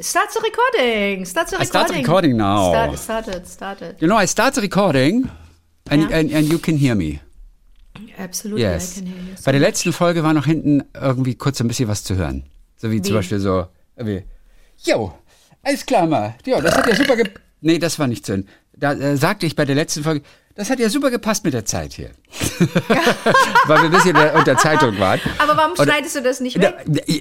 Start the recording. Start the I recording. start the recording now. Start, started, started. You know, I start the recording and, Ja. and, and you can hear me. Absolutely, Yes. I can hear you. Bei der letzten Folge war noch hinten irgendwie kurz ein bisschen was zu hören. So wie, zum Wie? Beispiel so, wie, jo, alles klar mal. Jo, das hat ja super ge Nee, das war nicht so. Da äh, sagte ich bei der letzten Folge, das hat ja super gepasst mit der Zeit hier. Weil wir ein bisschen äh, unter Zeitung waren. Aber warum Oder- schneidest du das nicht weg? Äh,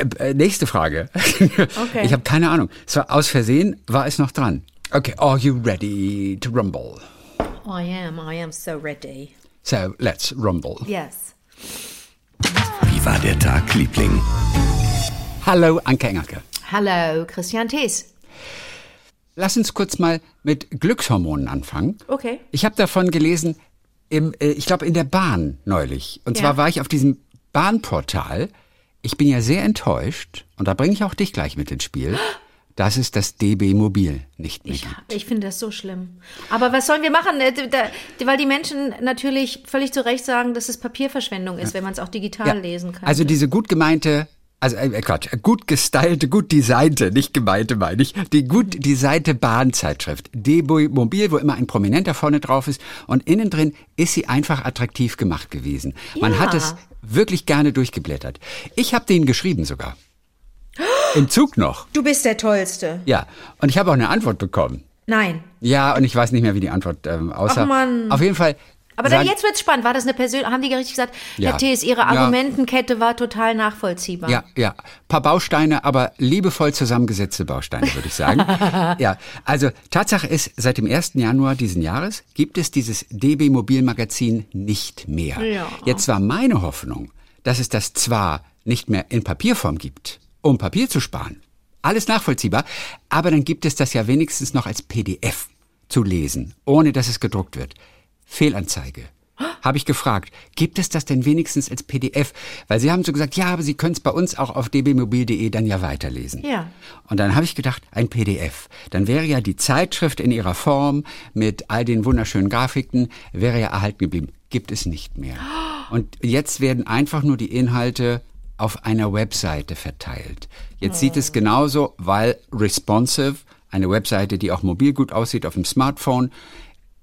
äh, äh, nächste Frage. Ich habe keine Ahnung. Es war aus Versehen, war es noch dran. Okay, are you ready to rumble? I am, I am so ready. So, let's rumble. Yes. Wie war der Tag, Liebling? Hallo, Anke Engelke. Hallo, Christian Thees. Lass uns kurz mal mit Glückshormonen anfangen. Okay. Ich habe davon gelesen, im, äh, ich glaube in der Bahn neulich. Und Ja. zwar war ich auf diesem Bahnportal. Ich bin ja sehr enttäuscht, und da bringe ich auch dich gleich mit ins Spiel, dass es das DB Mobil nicht mehr Ich, gibt. ich finde das so schlimm. Aber was sollen wir machen? Äh, Weil die Menschen natürlich völlig zu Recht sagen, dass es Papierverschwendung ist, wenn man es auch digital lesen kann. Also diese gut gemeinte, also äh, Quatsch, gut gestylte, gut designte, nicht gemeinte meine ich, die gut designte Bahnzeitschrift, DB Mobil, wo immer ein Prominenter vorne drauf ist und innen drin ist sie einfach attraktiv gemacht gewesen. Man Ja. hat es wirklich gerne durchgeblättert. Ich habe den geschrieben sogar. Im Zug noch. du bist der Tollste. Ja, und ich habe auch eine Antwort bekommen. Nein. Ja, und ich weiß nicht mehr, wie die Antwort ähm, aussah. Ach, Mann. Auf jeden Fall. Aber dann jetzt wird's spannend. War das eine persönliche, haben die richtig gesagt, Ja. Herr Thees, Ihre Ja. Argumentenkette war total nachvollziehbar. Ja, ja. Paar Bausteine, aber liebevoll zusammengesetzte Bausteine, würde ich sagen. ja, also Tatsache ist, seit dem 1. Januar diesen Jahres gibt es dieses DB Mobilmagazin nicht mehr. Ja. Jetzt war meine Hoffnung, dass es das zwar nicht mehr in Papierform gibt, um Papier zu sparen. Alles nachvollziehbar, aber dann gibt es das ja wenigstens noch als PDF zu lesen, ohne dass es gedruckt wird. Fehlanzeige. Habe ich gefragt, gibt es das denn wenigstens als PDF? Weil Sie haben so gesagt, ja, aber Sie können es bei uns auch auf dbmobil.de dann ja weiterlesen. Ja. Und dann habe ich gedacht, ein PDF. Dann wäre ja die Zeitschrift in ihrer Form mit all den wunderschönen Grafiken, wäre ja erhalten geblieben. Gibt es nicht mehr. Und jetzt werden einfach nur die Inhalte auf einer Webseite verteilt. Jetzt sieht es genauso, weil responsive, eine Webseite, die auch mobil gut aussieht auf dem Smartphone,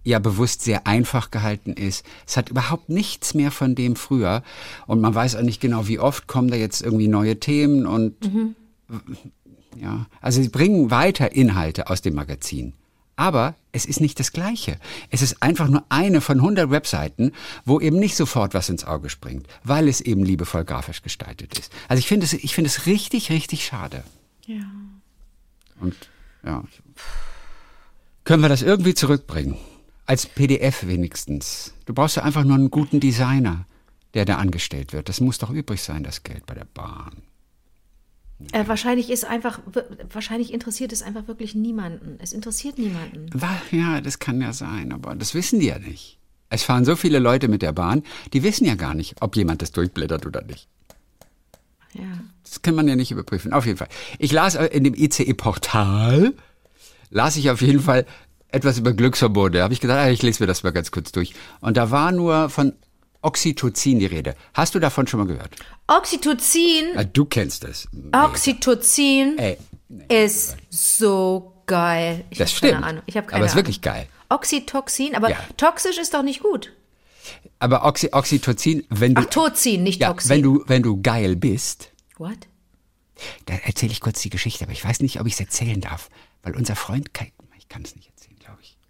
ja bewusst sehr einfach gehalten ist. Es hat überhaupt nichts mehr von dem früher. Und man weiß auch nicht genau, wie oft kommen da jetzt irgendwie neue Themen und ja, also sie bringen weiter Inhalte aus dem Magazin. Aber es ist nicht das Gleiche. Es ist einfach nur eine von 100 Webseiten, wo eben nicht sofort was ins Auge springt, weil es eben liebevoll grafisch gestaltet ist. Also ich finde es, ich finde es richtig, richtig schade. Ja. Und ja, können wir das irgendwie zurückbringen? Als PDF wenigstens. Du brauchst ja einfach nur einen guten Designer, der da angestellt wird. Das muss doch übrig sein, das Geld bei der Bahn. Äh, wahrscheinlich ist einfach, wahrscheinlich interessiert es einfach wirklich niemanden. Es interessiert niemanden. Ja, das kann ja sein, aber das wissen die ja nicht. Es fahren so viele Leute mit der Bahn, die wissen ja gar nicht, ob jemand das durchblättert oder nicht. Ja. Das kann man ja nicht überprüfen. Auf jeden Fall. Ich las äh, in dem ICE-Portal, las ich auf jeden Fall etwas über Glückshormone. Da habe ich gedacht, ah, ich lese mir das mal ganz kurz durch. Und da war nur von Oxytocin die Rede. Hast du davon schon mal gehört? Oxytocin, Ah, du kennst es. Oxytocin Ey, ist so geil. Ich das stimmt. Keine Ahnung. Ich habe keine aber es ist wirklich geil. Oxytocin, aber Ja. toxisch ist doch nicht gut. Aber Oxy Oxytocin, wenn du, Ach, Tozin, nicht ja, Toxin. wenn du, wenn du geil bist, What? Da erzähle ich kurz die Geschichte, aber ich weiß nicht, ob ich es erzählen darf, weil unser Freund Kai, ich kann es nicht.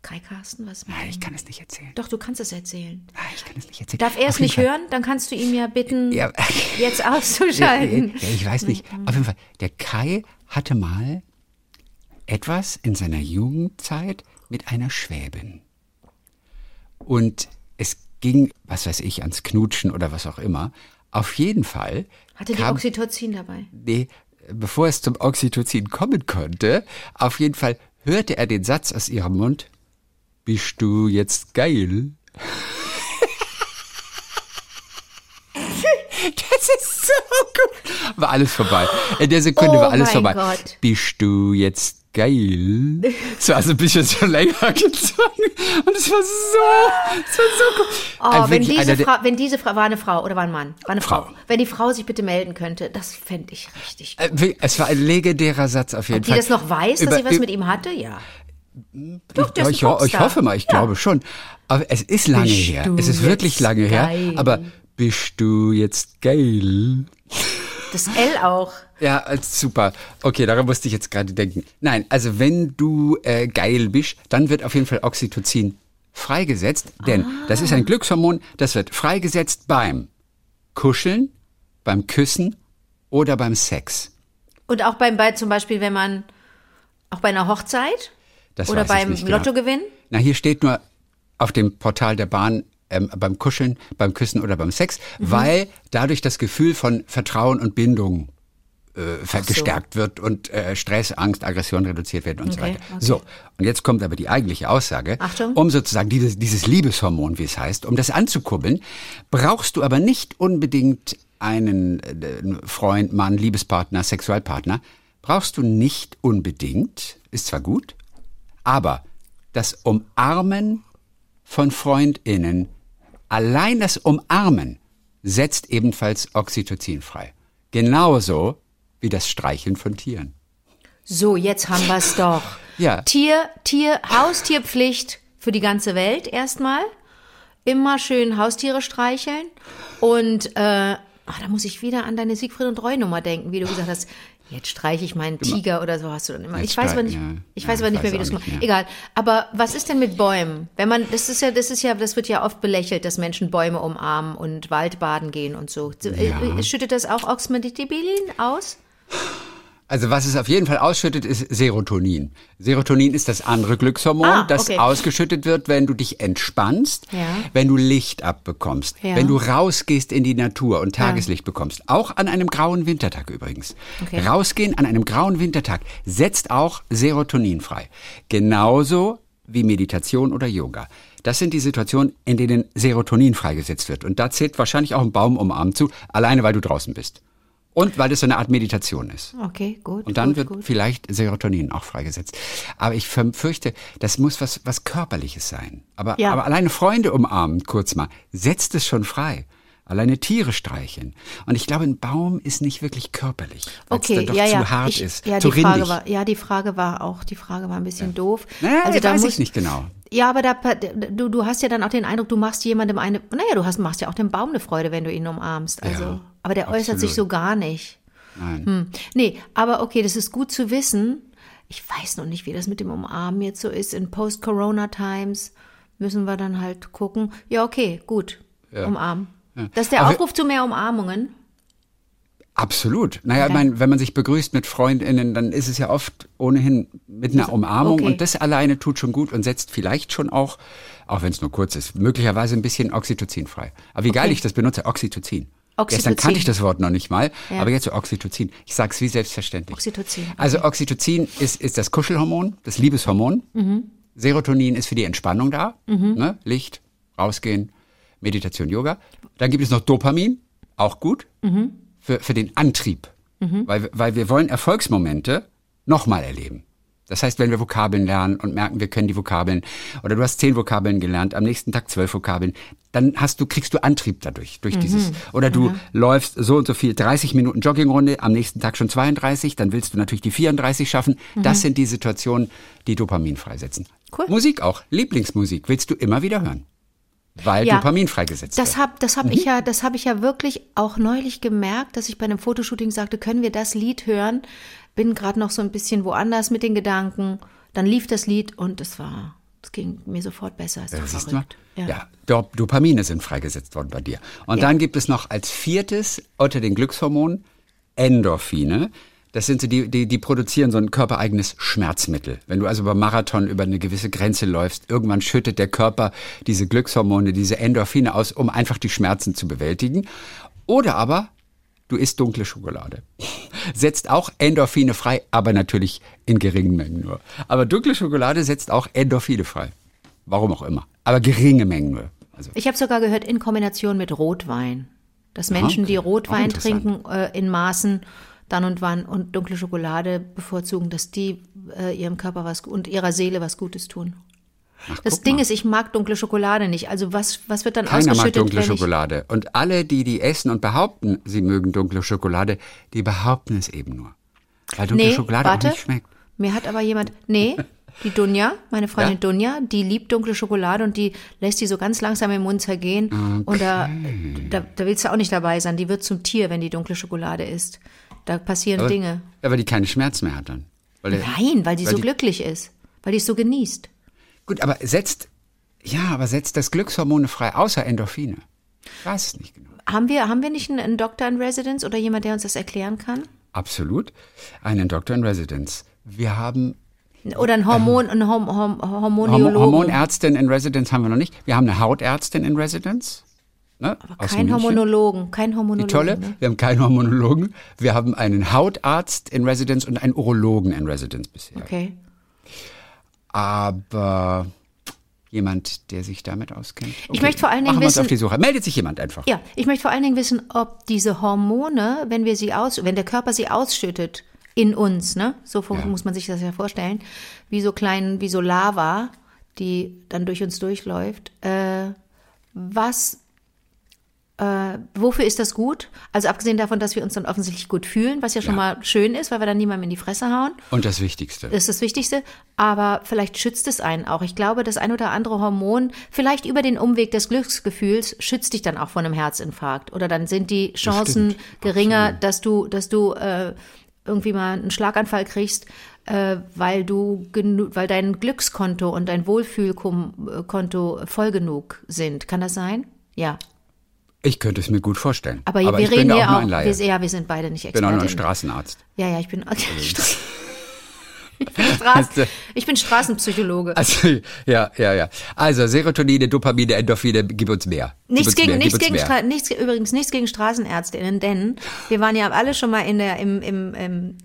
Kai Carsten, was Nein, mit ich kann es nicht erzählen. Doch, du kannst es erzählen. Nein, ich kann es nicht erzählen. Darf er es nicht Fall- hören? Dann kannst du ihn ja bitten, Ja. jetzt auszuschalten. ja, ich weiß nicht. Auf jeden Fall, der Kai hatte mal etwas in seiner Jugendzeit mit einer Schwäbin. Und es ging, was weiß ich, ans Knutschen oder was auch immer. Auf jeden Fall. Hatte die kam- Oxytocin dabei? nee, bevor es zum Oxytocin kommen konnte, auf jeden Fall hörte er den Satz aus ihrem Mund, bist du jetzt geil? Das ist so gut. War alles vorbei. In der Sekunde Oh war alles vorbei. Gott. Bist du jetzt geil. Es war so ein bisschen so länger gezogen. Und es war so, es war so cool. Oh, Also wenn, diese Frau, wenn diese Frau, war eine Frau oder war ein Mann? War eine Frau. Frau. Wenn die Frau sich bitte melden könnte, das fände ich richtig gut. Äh, wie- Es war ein legendärer Satz auf jeden Ob die Fall. das noch weiß, dass Über- sie was mit ihm hatte? Ja. Doch, Ja, ich, ich Popstar. hoffe mal, ich glaube schon. Aber es ist lange Bist her. Es ist wirklich lange her. geil? Aber bist du jetzt geil? Das L auch. Ja, äh, super. Okay, daran musste ich jetzt gerade denken. Nein, also wenn du äh, geil bist, dann wird auf jeden Fall Oxytocin freigesetzt, denn das ist ein Glückshormon, das wird freigesetzt beim Kuscheln, beim Küssen oder beim Sex. Und auch beim, bei zum Beispiel, wenn man, auch bei einer Hochzeit Das oder beim genau. Lottogewinn. Na, hier steht nur auf dem Portal der Bahn ähm, beim Kuscheln, beim Küssen oder beim Sex, Mhm. weil dadurch das Gefühl von Vertrauen und Bindung äh, so. gestärkt wird und äh, Stress, Angst, Aggression reduziert werden und so Okay, weiter. okay. So, und jetzt kommt aber die eigentliche Aussage. Achtung. Um sozusagen dieses, dieses Liebeshormon, wie es heißt, um das anzukurbeln, brauchst du aber nicht unbedingt einen äh, Freund, Mann, Liebespartner, Sexualpartner. Brauchst du nicht unbedingt, ist zwar gut, aber das Umarmen von FreundInnen, allein das Umarmen setzt ebenfalls Oxytocin frei. Genauso wie das Streicheln von Tieren. So, jetzt haben wir es doch. Ja. Tier, Tier, Haustierpflicht für die ganze Welt erstmal. Immer schön Haustiere streicheln. Und äh, ach, da muss ich wieder an deine Siegfried und Roy Nummer denken, wie du gesagt hast. Jetzt streiche ich meinen Tiger oder so hast du dann immer. Jetzt Ich weiß aber nicht, ja. ich Ja, weiß aber ich nicht mehr, wie du weiß es nicht Egal. Aber was ist denn mit Bäumen? Wenn man, das ist ja, das ist ja, das wird ja oft belächelt, dass Menschen Bäume umarmen und Waldbaden gehen und so. Ja. Schüttet das auch Oxymetibilin aus? Also was es auf jeden Fall ausschüttet, ist Serotonin. Serotonin ist das andere Glückshormon, Ah, das okay. ausgeschüttet wird, wenn du dich entspannst, Ja. wenn du Licht abbekommst, Ja. wenn du rausgehst in die Natur und Tageslicht bekommst. Auch an einem grauen Wintertag übrigens. Okay. Rausgehen an einem grauen Wintertag setzt auch Serotonin frei. Genauso wie Meditation oder Yoga. Das sind die Situationen, in denen Serotonin freigesetzt wird. Und da zählt wahrscheinlich auch ein Baum umarmen zu, alleine weil du draußen bist. Und weil das so eine Art Meditation ist. Okay, gut. Und dann gut, wird gut. vielleicht Serotonin auch freigesetzt. Aber ich fürchte, das muss was, was Körperliches sein. Aber, Ja. aber alleine Freunde umarmen, kurz mal, setzt es schon frei. Alleine Tiere streicheln. Und ich glaube, ein Baum ist nicht wirklich körperlich. Weil Okay, es dann doch ja, zu ja. hart ich, ist, ja, zu die Frage war, ja, die Frage war auch, die Frage war ein bisschen doof. Naja, also da weiß muss, ich nicht genau. Ja, aber da, du, du hast ja dann auch den Eindruck, du machst jemandem eine, naja, du hast, machst ja auch dem Baum eine Freude, wenn du ihn umarmst. Also, Ja, aber der äußert sich so absolut. gar nicht. Nein. Hm. Nee, aber okay, das ist gut zu wissen. Ich weiß noch nicht, wie das mit dem Umarmen jetzt so ist. In Post-Corona-Times müssen wir dann halt gucken. Ja, okay, gut. Umarmen. Das ist der Aber- Aufruf zu mehr Umarmungen. Absolut. Naja, Okay. ich mein, wenn man sich begrüßt mit FreundInnen, dann ist es ja oft ohnehin mit einer Umarmung okay. und das alleine tut schon gut und setzt vielleicht schon auch, auch wenn es nur kurz ist, möglicherweise ein bisschen Oxytocin frei. Aber wie geil Okay. ich das benutze, Oxytocin. Oxytocin. Gestern kannte ich das Wort noch nicht mal, Ja. aber jetzt so Oxytocin. Ich sag's wie selbstverständlich. Oxytocin, okay. Also Oxytocin ist, ist das Kuschelhormon, das Liebeshormon. Mhm. Serotonin ist für die Entspannung da. Ne? Licht, rausgehen, Meditation, Yoga. Dann gibt es noch Dopamin, auch gut, Mhm. für, für den Antrieb. Weil, weil wir wollen Erfolgsmomente nochmal erleben. Das heißt, wenn wir Vokabeln lernen und merken, wir können die Vokabeln, oder du hast zehn Vokabeln gelernt, am nächsten Tag zwölf Vokabeln, dann hast du, kriegst du Antrieb dadurch, durch dieses. Oder du läufst so und so viel, 30 Minuten Joggingrunde, am nächsten Tag schon 32, dann willst du natürlich die 34 schaffen. Das sind die Situationen, die Dopamin freisetzen. Cool. Musik auch, Lieblingsmusik willst du immer wieder hören. Weil Ja. Dopamin freigesetzt Das wird. hab, das hab ich ja, das habe ich ja wirklich auch neulich gemerkt, dass ich bei einem Fotoshooting sagte, können wir das Lied hören? Bin gerade noch so ein bisschen woanders mit den Gedanken. Dann lief das Lied und es war, es ging mir sofort besser. Ist doch Siehst du verrückt. mal? Ja, Dop Dopamine sind freigesetzt worden bei dir. Und Ja. dann gibt es noch als viertes unter den Glückshormonen Endorphine. Das sind so die, die, die produzieren so ein körpereigenes Schmerzmittel. Wenn du also beim Marathon über eine gewisse Grenze läufst, irgendwann schüttet der Körper diese Glückshormone, diese Endorphine aus, um einfach die Schmerzen zu bewältigen. Oder aber du isst dunkle Schokolade. Setzt auch Endorphine frei, aber natürlich in geringen Mengen nur. Aber dunkle Schokolade setzt auch Endorphine frei. Warum auch immer. Aber geringe Mengen nur. Also, Ich habe sogar gehört, in Kombination mit Rotwein. Dass Menschen, okay. die Rotwein trinken, äh, in Maßen dann und wann und dunkle Schokolade bevorzugen, dass die äh, ihrem Körper was und ihrer Seele was Gutes tun. Ach, Das Ding mal. ist, ich mag dunkle Schokolade nicht. Also was, was wird dann Keiner mag ausgeschüttet, dunkle wenn ich, Schokolade. Und alle, die die essen und behaupten, sie mögen dunkle Schokolade, die behaupten es eben nur. Weil dunkle Nee, Schokolade warte. auch nicht schmeckt. Mir hat aber jemand, nee, die Dunja, meine Freundin Ja? Dunja, die liebt dunkle Schokolade und die lässt die so ganz langsam im Mund zergehen. Und da, da, da willst du auch nicht dabei sein. Die wird zum Tier, wenn die dunkle Schokolade isst. Da passieren Aber, Dinge. aber die keine Schmerzen mehr hat dann. Weil Nein, weil die weil so glücklich ist. Weil die es so genießt. Gut, aber setzt, ja, aber setzt das Glückshormone frei, außer Endorphine. Ich weiß es nicht genau. Haben wir, haben wir nicht einen, einen Doktor in Residence oder jemand, der uns das erklären kann? Absolut. Einen Doctor in Residence. Wir haben Oder ein Hormon, ein Horm, Horm, Horm Hormoniologen? Hormonärztin in Residence haben wir noch nicht. Wir haben eine Hautärztin in Residence. Ne, aus Kein München. Hormonologen, kein Die Hormonologen. tolle. Ne? Wir haben keinen Hormonologen. Wir haben einen Hautarzt in Residence und einen Urologen in Residence bisher. Okay. Aber jemand, der sich damit auskennt. Ich möchte vor allen Dingen Machen wir uns wissen- auf die Suche. Meldet sich jemand einfach. Ja, ich möchte vor allen Dingen wissen, ob diese Hormone, wenn wir sie aus, wenn der Körper sie ausschüttet in uns, ne, so Ja. muss man sich das ja vorstellen, wie so kleinen, wie so Lava, die dann durch uns durchläuft. Äh, was, äh, wofür ist das gut? Also abgesehen davon, dass wir uns dann offensichtlich gut fühlen, was ja schon Ja. mal schön ist, weil wir dann niemandem in die Fresse hauen. Und das Wichtigste. Das ist das Wichtigste, aber vielleicht schützt es einen auch. Ich glaube, das ein oder andere Hormon, vielleicht über den Umweg des Glücksgefühls, schützt dich dann auch vor einem Herzinfarkt. Oder dann sind die Chancen Bestimmt, geringer, absolut. dass du, dass du äh, irgendwie mal einen Schlaganfall kriegst, äh, weil du weil dein Glückskonto und dein Wohlfühlkonto voll genug sind. Kann das sein? Ja. Ich könnte es mir gut vorstellen. Aber, Aber wir reden hier auch auch, wir, ja, wir sind beide nicht Ich bin auch nur ein. Straßenarzt. Ja, ja, ich bin, ich bin, Straßen, ich bin Straßenpsychologe. Also, ja, ja, ja. Also, Serotonine, Dopamine, Endorphine, gib uns mehr. Nichts gegen, mehr, nichts gegen. Stra nichts, übrigens nichts gegen Straßenärztinnen, denn wir waren ja alle schon mal in der, im, im, im,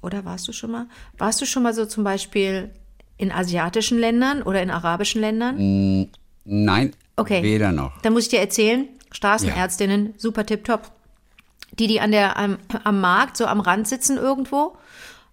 oder warst du schon mal? Warst du schon mal so zum Beispiel in asiatischen Ländern oder in arabischen Ländern? Nein, Okay. weder noch. Da muss ich dir erzählen, Straßenärztinnen, super tipptopp. Die, die an der, am, am Markt, so am Rand sitzen irgendwo.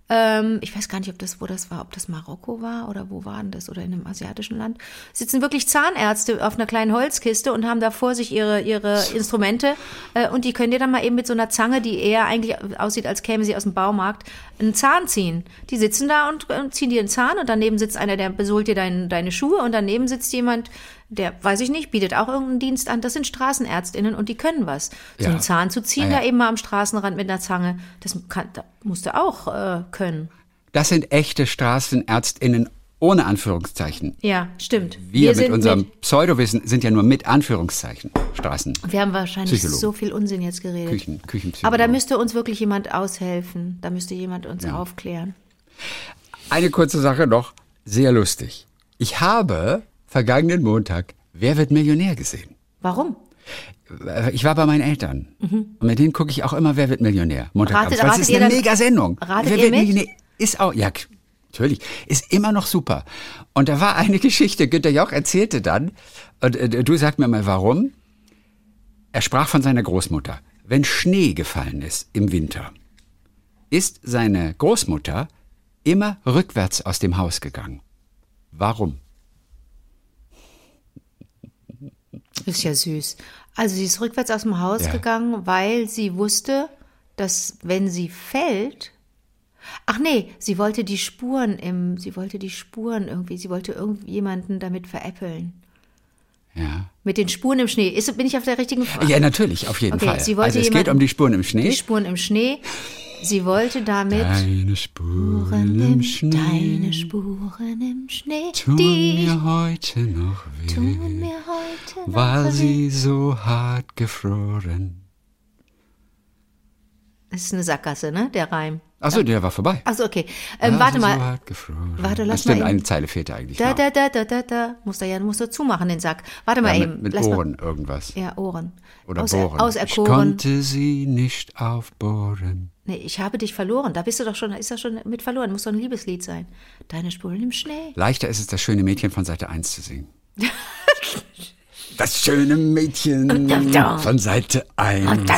Ähm, ich weiß gar nicht, ob das, wo das war, ob das Marokko war oder wo war denn das oder in einem asiatischen Land. Sitzen wirklich Zahnärzte auf einer kleinen Holzkiste und haben da vor sich ihre, ihre Instrumente äh, und die können dir dann mal eben mit so einer Zange, die eher eigentlich aussieht, als käme sie aus dem Baumarkt, einen Zahn ziehen. Die sitzen da und, und ziehen dir einen Zahn und daneben sitzt einer, der besohlt dir dein, deine Schuhe und daneben sitzt jemand, der, weiß ich nicht, bietet auch irgendeinen Dienst an. Das sind Straßenärztinnen und die können was. So Ja. einen Zahn zu ziehen, Ah, ja. da eben mal am Straßenrand mit einer Zange, das kann, da musst du auch äh, können. Das sind echte StraßenärztInnen ohne Anführungszeichen. Ja, stimmt. Wir, mit sind unserem Pseudowissen sind ja nur mit Anführungszeichen Straßen. wir haben wahrscheinlich so viel Unsinn jetzt geredet. Küchen, Küchenpsychologen. Aber da müsste uns wirklich jemand aushelfen. Da müsste jemand uns aufklären. Eine kurze Sache noch, sehr lustig. Ich habe vergangenen Montag Wer wird Millionär gesehen? Warum? Äh, Ich war bei meinen Eltern. Und mit denen gucke ich auch immer Wer wird Millionär? Montagabends. Ratet- ratet ist eine dann- mega Sendung. ratet Wer wird mit? Millionär? Ist auch, ja, natürlich. Ist immer noch super. Und da war eine Geschichte, Günter Jauch erzählte dann, und äh, du sag mir mal warum. Er sprach von seiner Großmutter. Wenn Schnee gefallen ist im Winter, ist seine Großmutter immer rückwärts aus dem Haus gegangen. Warum? Ist ja süß. Also sie ist rückwärts aus dem Haus Ja. gegangen, weil sie wusste, dass wenn sie fällt. Ach nee, sie wollte die Spuren im, sie wollte die Spuren irgendwie, sie wollte irgendjemanden damit veräppeln. Ja. Mit den Spuren im Schnee. Ist, bin ich auf der richtigen Frage? Ja, natürlich, auf jeden Okay, Fall. sie wollte also es geht jemanden- um die Spuren im Schnee. Die Spuren im Schnee. Sie wollte damit Deine Spuren im Schnee deine Spuren im Schnee, tun die mir heute noch weh, tun mir heute noch weil weh. sie so hart gefroren. Das ist eine Sackgasse, ne? Der Reim. Achso, der war vorbei. Achso, okay. Ähm, Weil warte sie mal. So hart gefroren. Warte, lass das stimmt, mal eben- eine Zeile fehlte eigentlich Da, da, da, da, da, da. Muss da ja, muss da zumachen, den Sack. Warte mal ja, eben. mit mit Ohren irgendwas. Mal. Ja, Ohren. Oder Aus, bohren. Ich Auserkoren. konnte sie nicht aufbohren. Nee, ich habe dich verloren. Da bist du doch schon, da ist das schon mit verloren. Muss doch ein Liebeslied sein. Deine Spuren im Schnee. Leichter ist es, das schöne Mädchen von Seite 1 zu singen. Das schöne Mädchen von Seite 1.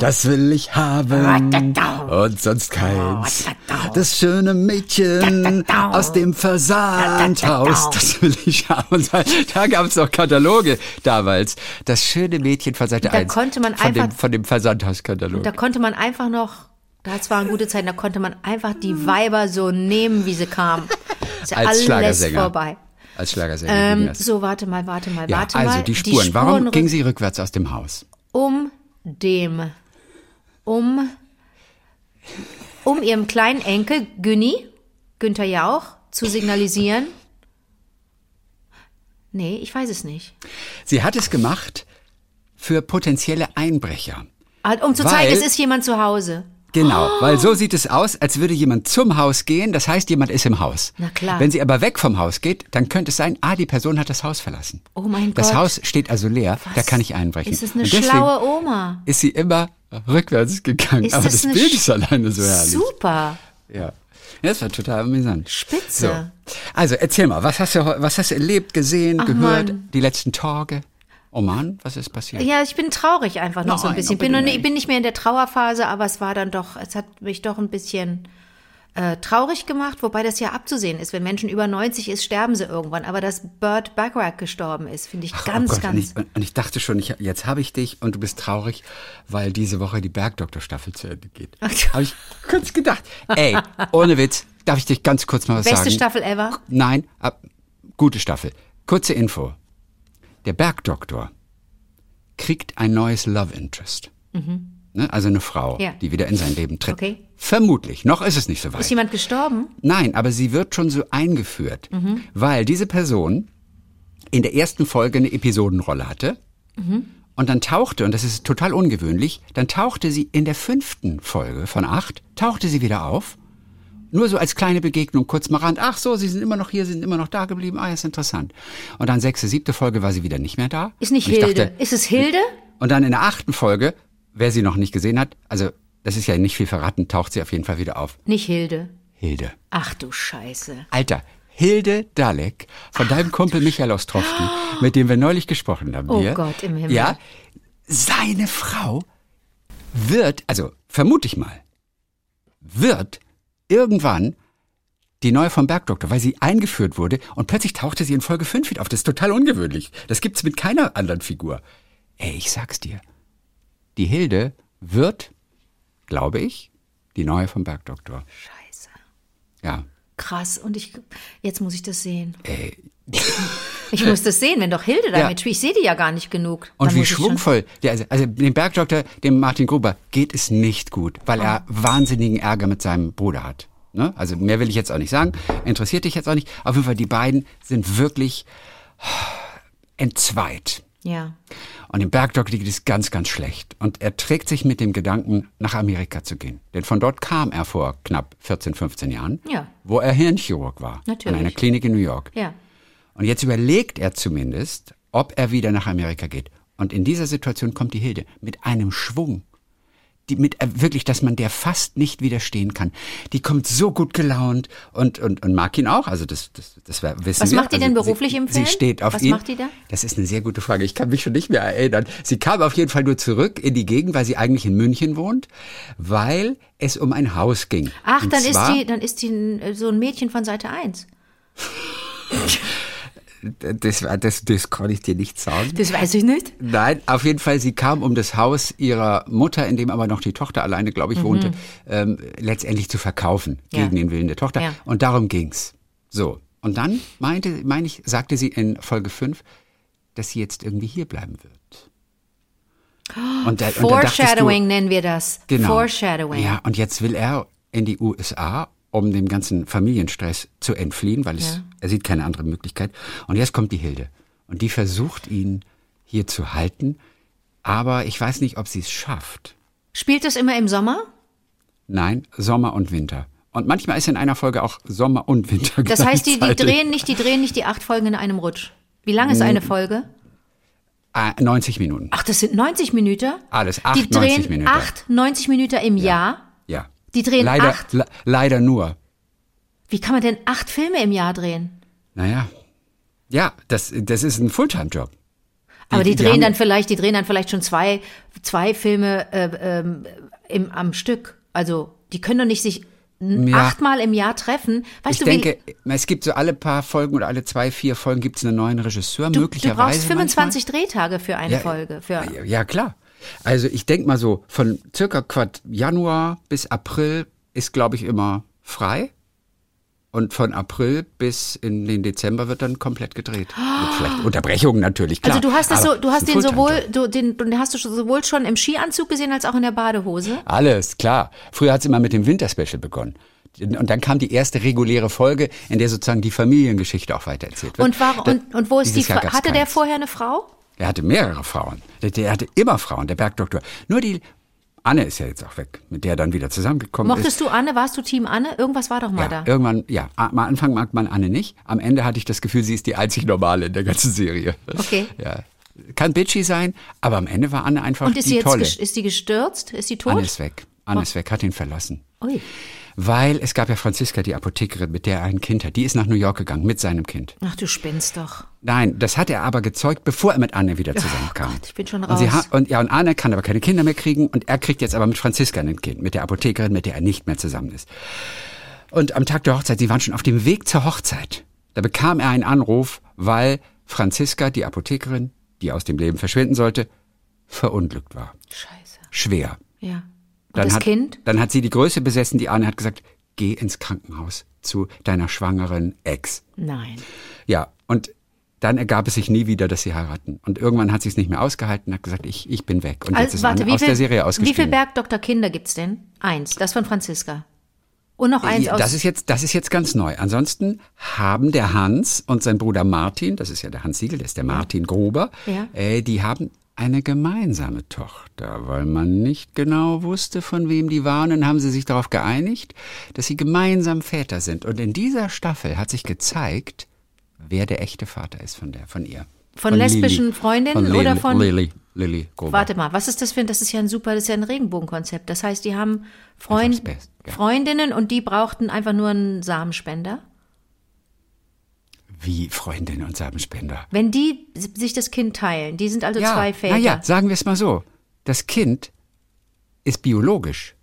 Das will ich haben und sonst keins. Das schöne Mädchen aus dem Versandhaus. Das will ich haben. Da gab es noch Kataloge damals. Das schöne Mädchen von Seite Da 1. konnte man von dem, einfach- von dem Versandhauskatalog. Da konnte man einfach noch, das waren gute Zeiten, da konnte man einfach die Weiber so nehmen, wie sie kamen. Ist ja Als alles Schlagersänger. vorbei. Als Schlagersänger. Ähm, so, warte mal, warte mal, ja, warte also mal. die Spuren. Warum rück- ging sie rückwärts aus dem Haus? um dem, um, um ihrem kleinen Enkel Günni, Günther Jauch, zu signalisieren? Nee, ich weiß es nicht. Sie hat es gemacht für potenzielle Einbrecher. Ah, Um zu Weil- zeigen, es ist jemand zu Hause. Genau, Oh. weil so sieht es aus, als würde jemand zum Haus gehen, das heißt, jemand ist im Haus. Na klar. Wenn sie aber weg vom Haus geht, dann könnte es sein, ah, die Person hat das Haus verlassen. Oh mein Das Gott. Haus steht also leer, da kann ich einbrechen. Ist es eine schlaue Oma? Ist sie immer rückwärts gegangen. Ist aber das das Bild ist alleine so herrlich. Super. Ja. das war total amüsant. Spitze. So. Also erzähl mal, was hast du, was hast du erlebt, gesehen, Ach, gehört, Mann. die letzten Tage? Oh Mann, was ist passiert? Ja, ich bin traurig einfach noch so ein Nein, bisschen. aber Bin, ich bin nicht mehr in der Trauerphase, aber es war dann doch, es hat mich doch ein bisschen äh, traurig gemacht, wobei das ja abzusehen ist. Wenn Menschen über 90 ist, sterben sie irgendwann. Aber dass Burt Bacharach gestorben ist, finde ich Ach, ganz, oh Gott, ganz. Und ich, und ich dachte schon, ich, jetzt habe ich dich und du bist traurig, weil diese Woche die Bergdoktor-Staffel zu Ende geht. Ach. Habe ich kurz gedacht. Ey, ohne Witz, darf ich dich ganz kurz mal was Beste sagen? Staffel ever. Nein, ab, gute Staffel. Kurze Info. Der Bergdoktor kriegt ein neues Love Interest. Ne, also eine Frau, Mhm. Ja. die wieder in sein Leben tritt. Okay. Vermutlich. Noch ist es nicht so weit. Ist jemand gestorben? Nein, aber sie wird schon so eingeführt, Mhm. weil diese Person in der ersten Folge eine Episodenrolle hatte Mhm. und dann tauchte, und das ist total ungewöhnlich, dann tauchte sie in der fünften Folge von acht, tauchte sie wieder auf, nur so als kleine Begegnung, kurz mal ran, ach so, sie sind immer noch hier, sie sind immer noch da geblieben, ah, ja, ist interessant. Und dann sechste, siebte Folge war sie wieder nicht mehr da. Ist nicht Hilde. Dachte, ist es Hilde? und dann in der achten Folge, wer sie noch nicht gesehen hat, also das ist ja nicht viel verraten, taucht sie auf jeden Fall wieder auf. Nicht Hilde. Hilde. Ach du Scheiße. Alter, Hilde Dalek von deinem Kumpel Michael Ostrowski, mit dem wir neulich gesprochen haben. Oh hier. Gott im Himmel. Ja, seine Frau wird, also vermute ich mal, wird irgendwann die neue vom Bergdoktor, weil sie eingeführt wurde und plötzlich tauchte sie in Folge 5 wieder auf. Das ist total ungewöhnlich. Das gibt's mit keiner anderen Figur. Ey, ich sag's dir. Die Hilde wird, glaube ich, die neue vom Bergdoktor. Scheiße. Ja. Krass. Und ich, jetzt muss ich das sehen. Ey, Ich muss das sehen, wenn doch Hilde da Ja. mitspielt. Ich sehe die ja gar nicht genug. Und wie schwungvoll. Der, also, also dem Bergdoktor, dem Martin Gruber, geht es nicht gut, weil Ah. er wahnsinnigen Ärger mit seinem Bruder hat. Ne? Also mehr will ich jetzt auch nicht sagen. Interessiert dich jetzt auch nicht. Auf jeden Fall, die beiden sind wirklich entzweit. Ja. Und dem Bergdoktor geht es ganz, ganz schlecht. Und er trägt sich mit dem Gedanken, nach Amerika zu gehen. Denn von dort kam er vor knapp 14, 15 Jahren, Ja. wo er Hirnchirurg war. Natürlich. An einer Klinik in New York. Ja. Und jetzt überlegt er zumindest, ob er wieder nach Amerika geht. Und in dieser Situation kommt die Hilde mit einem Schwung. Die mit, äh, wirklich, dass man der fast nicht widerstehen kann. Die kommt so gut gelaunt und, und, und mag ihn auch. Also das, das, das wissen Was wir. macht die also denn beruflich sie, im Sie Film? steht auf Was ihn. macht die da? Das ist eine sehr gute Frage. Ich kann mich schon nicht mehr erinnern. Sie kam auf jeden Fall nur zurück in die Gegend, weil sie eigentlich in München wohnt, weil es um ein Haus ging. Ach, Und dann ist die, dann ist die ein- so ein Mädchen von Seite 1. Das, das, das kann ich dir nicht sagen. Das weiß ich nicht. Nein, auf jeden Fall, sie kam um das Haus ihrer Mutter, in dem aber noch die Tochter alleine, glaube ich, wohnte, ähm, letztendlich zu verkaufen, Mhm. Ja. gegen den Willen der Tochter. Ja. Und darum ging's. So. Und dann meinte, meine ich, sagte sie in Folge 5, dass sie jetzt irgendwie hier bleiben wird. Und da, und da dachtest du, Foreshadowing nennen wir das. Genau. Foreshadowing. Ja, und jetzt will er in die USA, um dem ganzen Familienstress zu entfliehen, weil es, Ja. Er sieht keine andere Möglichkeit. Und jetzt kommt die Hilde. Und die versucht ihn hier zu halten. Aber ich weiß nicht, ob sie es schafft. Spielt das immer im Sommer? Nein, Sommer und Winter. Und manchmal ist in einer Folge auch Sommer und Winter Das heißt, die, die drehen nicht, die drehen nicht die acht Folgen in einem Rutsch. Wie lang ist eine Folge? Ah, 90 Minuten. Ach, das sind 90 Minuten. Alles, acht, Die drehen 90 Minuten. acht, 90 Minuten im Jahr. Ja. Die drehen leider, acht. le- leider nur. Wie kann man denn acht Filme im Jahr drehen? Naja. Ja, das, das ist ein Fulltime-Job. Aber die, drehen haben- dann vielleicht, die drehen dann vielleicht schon zwei, zwei Filme äh, ähm, im, am Stück. Also die können doch nicht sich Ja. achtmal im Jahr treffen. Weißt Ich du, denke, es gibt so alle paar Folgen oder alle zwei, vier Folgen gibt es einen neuen Regisseur, du, du möglicherweise. brauchst 25 Drehtage für eine Folge. Für, Ja, ja, klar. Also ich denke mal so, von circa Quart Januar bis April ist, glaube ich, immer frei. Und von April bis in den Dezember wird dann komplett gedreht. Mit vielleicht Unterbrechungen natürlich, klar. also du hast das so, du hast den sowohl, du, den, den hast du sowohl schon im Skianzug gesehen als auch in der Badehose. Alles, klar. Früher hat es immer mit dem Winterspecial begonnen. Und dann kam die erste reguläre Folge, in der sozusagen die Familiengeschichte auch weitererzählt wird. Und, war, und, und wo ist die, dieses gab's hatte der keins. vorher eine Frau? Er hatte mehrere Frauen. Der, der hatte immer Frauen, der Bergdoktor. Nur die Anne ist ja jetzt auch weg, mit der er dann wieder zusammengekommen ist. Mochtest du Anne? Warst du Team Anne? Irgendwas war doch mal Ja, da. irgendwann, ja. Am Anfang mag man Anne nicht. Am Ende hatte ich das Gefühl, sie ist die einzig normale in der ganzen Serie. Okay. Ja. Kann bitchy sein, aber am Ende war Anne einfach Und ist die sie jetzt tolle. ist die gestürzt? Ist sie tot? Anne ist weg. Anne ist weg, hat ihn verlassen. Ui. Weil es gab ja Franziska, die Apothekerin, mit der er ein Kind hat. Die ist nach New York gegangen mit seinem Kind. Ach, du spinnst doch. Nein, das hat er aber gezeugt, bevor er mit Anne wieder zusammenkam. Gott, ich bin schon Und, sie raus. und, ja, und Anne kann aber keine Kinder mehr kriegen und er kriegt jetzt aber mit Franziska ein Kind, mit der Apothekerin, mit der er nicht mehr zusammen ist. Und am Tag der Hochzeit, sie waren schon auf dem Weg zur Hochzeit. Da bekam er einen Anruf, weil Franziska, die Apothekerin, die aus dem Leben verschwinden sollte, verunglückt war. Scheiße. Schwer. Ja. Und das hat, Kind? Dann hat sie die Größe besessen, die Anne hat gesagt, geh ins Krankenhaus zu deiner schwangeren Ex. Nein. Ja, und dann ergab es sich nie wieder, dass sie heiraten. Und irgendwann hat sie es nicht mehr ausgehalten und hat gesagt, ich, ich bin weg. Und jetzt Also, ist warte, Anne wie aus viel, der Serie wie ausgestiegen. viel Bergdoktor Kinder gibt's denn? Eins. Das von Franziska. Und noch eins aus. das ist jetzt, das ist jetzt ganz neu. Ansonsten haben der Hans und sein Bruder Martin, das ist ja der Hans Siegel, der ist der Martin Gruber, Ja. äh, die haben eine gemeinsame Tochter, weil man nicht genau wusste, von wem die waren. Dann haben sie sich darauf geeinigt, dass sie gemeinsam Väter sind. Und in dieser Staffel hat sich gezeigt, wer der echte Vater ist von der, von ihr. Von lesbischen Freundinnen von oder Lili, von- Lili, Lili Gruber. Warte mal, was ist das für ein, das ist ja ein super, das ist ja ein Regenbogenkonzept. Das heißt, die haben Freund, Beste, ja. Freundinnen und die brauchten einfach nur einen Samenspender. Wie Freundin und Samenspender. Wenn die sich das Kind teilen, die sind also zwei Väter. Naja, sagen wir es mal so. Das Kind ist biologisch.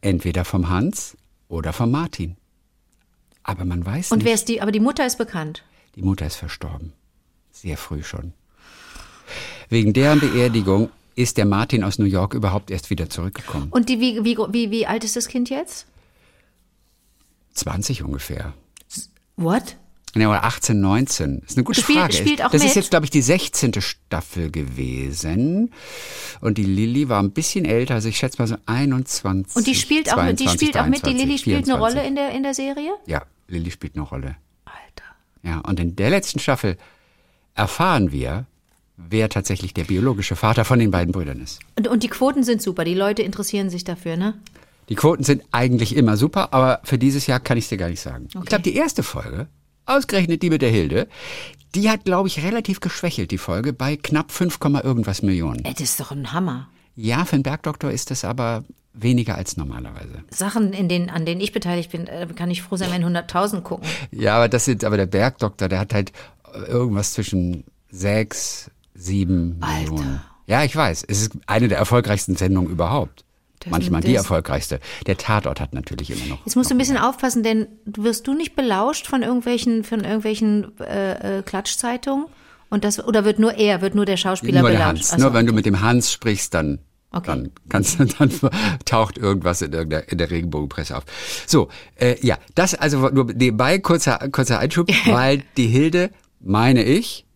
Entweder vom Hans oder vom Martin. Aber man weiß und nicht. wer ist die, aber die Mutter ist bekannt. Die Mutter ist verstorben. Sehr früh schon. Wegen deren Beerdigung ist der Martin aus New York überhaupt erst wieder zurückgekommen. Und die, wie, wie, wie, wie alt ist das Kind jetzt? 20 ungefähr. What? Ja, oder 18, 19. Ist eine gute Spielt- Frage. spielt auch das ist mit? jetzt, glaube ich, die 16. Staffel gewesen. Und die Lilly war ein bisschen älter, also ich schätze mal so 21. Und die spielt auch mit, die 22, spielt auch mit, die 23, Lilly spielt eine 24. Rolle in der, in der Serie? Ja, Lilly spielt eine Rolle. Ja, und in der letzten Staffel erfahren wir, wer tatsächlich der biologische Vater von den beiden Brüdern ist. Und, und die Quoten sind super, die Leute interessieren sich dafür, ne? Die Quoten sind eigentlich immer super, aber für dieses Jahr kann ich es dir gar nicht sagen. Ich glaube, die erste Folge, ausgerechnet die mit der Hilde, die hat, glaube ich, relativ geschwächelt, die Folge, bei knapp 5, Komma irgendwas Millionen. Das ist doch ein Hammer. Ja, für einen Bergdoktor ist das aber weniger als normalerweise. Sachen, in denen, an denen ich beteiligt bin, äh, kann ich froh sein, wenn 100.000 gucken. Ja, aber das sind, aber der Bergdoktor, der hat halt irgendwas zwischen 6, 7 Alter. Millionen. Ja, ich weiß. Es ist eine der erfolgreichsten Sendungen überhaupt. Das- Manchmal die erfolgreichste. Der Tatort hat natürlich immer noch. Jetzt musst du ein bisschen aufpassen, denn wirst du nicht belauscht von irgendwelchen, von irgendwelchen äh, äh, Klatschzeitungen? Und das, oder wird nur er, wird nur der Schauspieler Nur der belauscht? Hans. Ach so. Nur wenn du mit dem Hans sprichst, dann, Okay. dann kannst dann taucht irgendwas in der, in der Regenbogenpresse auf. So, äh, ja, das also nur nebenbei kurzer, kurzer Einschub, weil die Hilde, meine ich,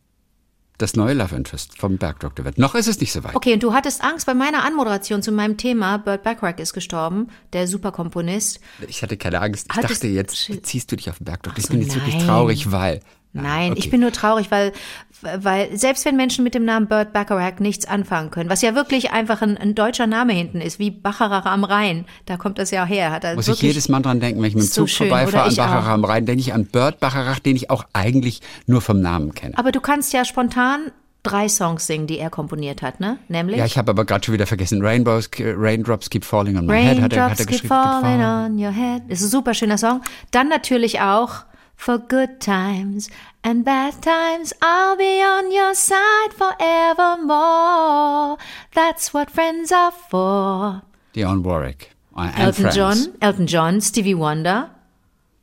das neue Love Interest vom Bergdoktor wird. Noch ist es nicht so weit. Okay, und du hattest Angst bei meiner Anmoderation zu meinem Thema, Burt Bacharach ist gestorben, der Superkomponist. Ich hatte keine Angst. Ich Hattest- dachte, jetzt Shit. beziehst du dich auf den Bergdoktor. Ach Ich so, bin jetzt wirklich nein. traurig, weil. Nein, okay. ich bin nur traurig, weil, weil selbst wenn Menschen mit dem Namen Burt Bacharach nichts anfangen können, was ja wirklich einfach ein, ein deutscher Name hinten ist, wie Bacharach am Rhein, da kommt das ja her. Hat er Muss ich jedes Mal dran denken, wenn ich mit dem so Zug schön, vorbeifahre an Bacharach auch. am Rhein, denke ich an Bert Bacharach, den ich auch eigentlich nur vom Namen kenne. Aber du kannst ja spontan drei Songs singen, die er komponiert hat, ne? Nämlich Ja, ich habe aber gerade schon wieder vergessen. Rainbows, Raindrops keep falling on my head. Hat er, hat Raindrops er keep geschrieben. falling on your head. Das ist ein super schöner Song. Dann natürlich auch for good times and bad times. I'll be on your side forevermore. That's what friends are for. Dionne Warwick. Elton. John, Elton John, Stevie Wonder.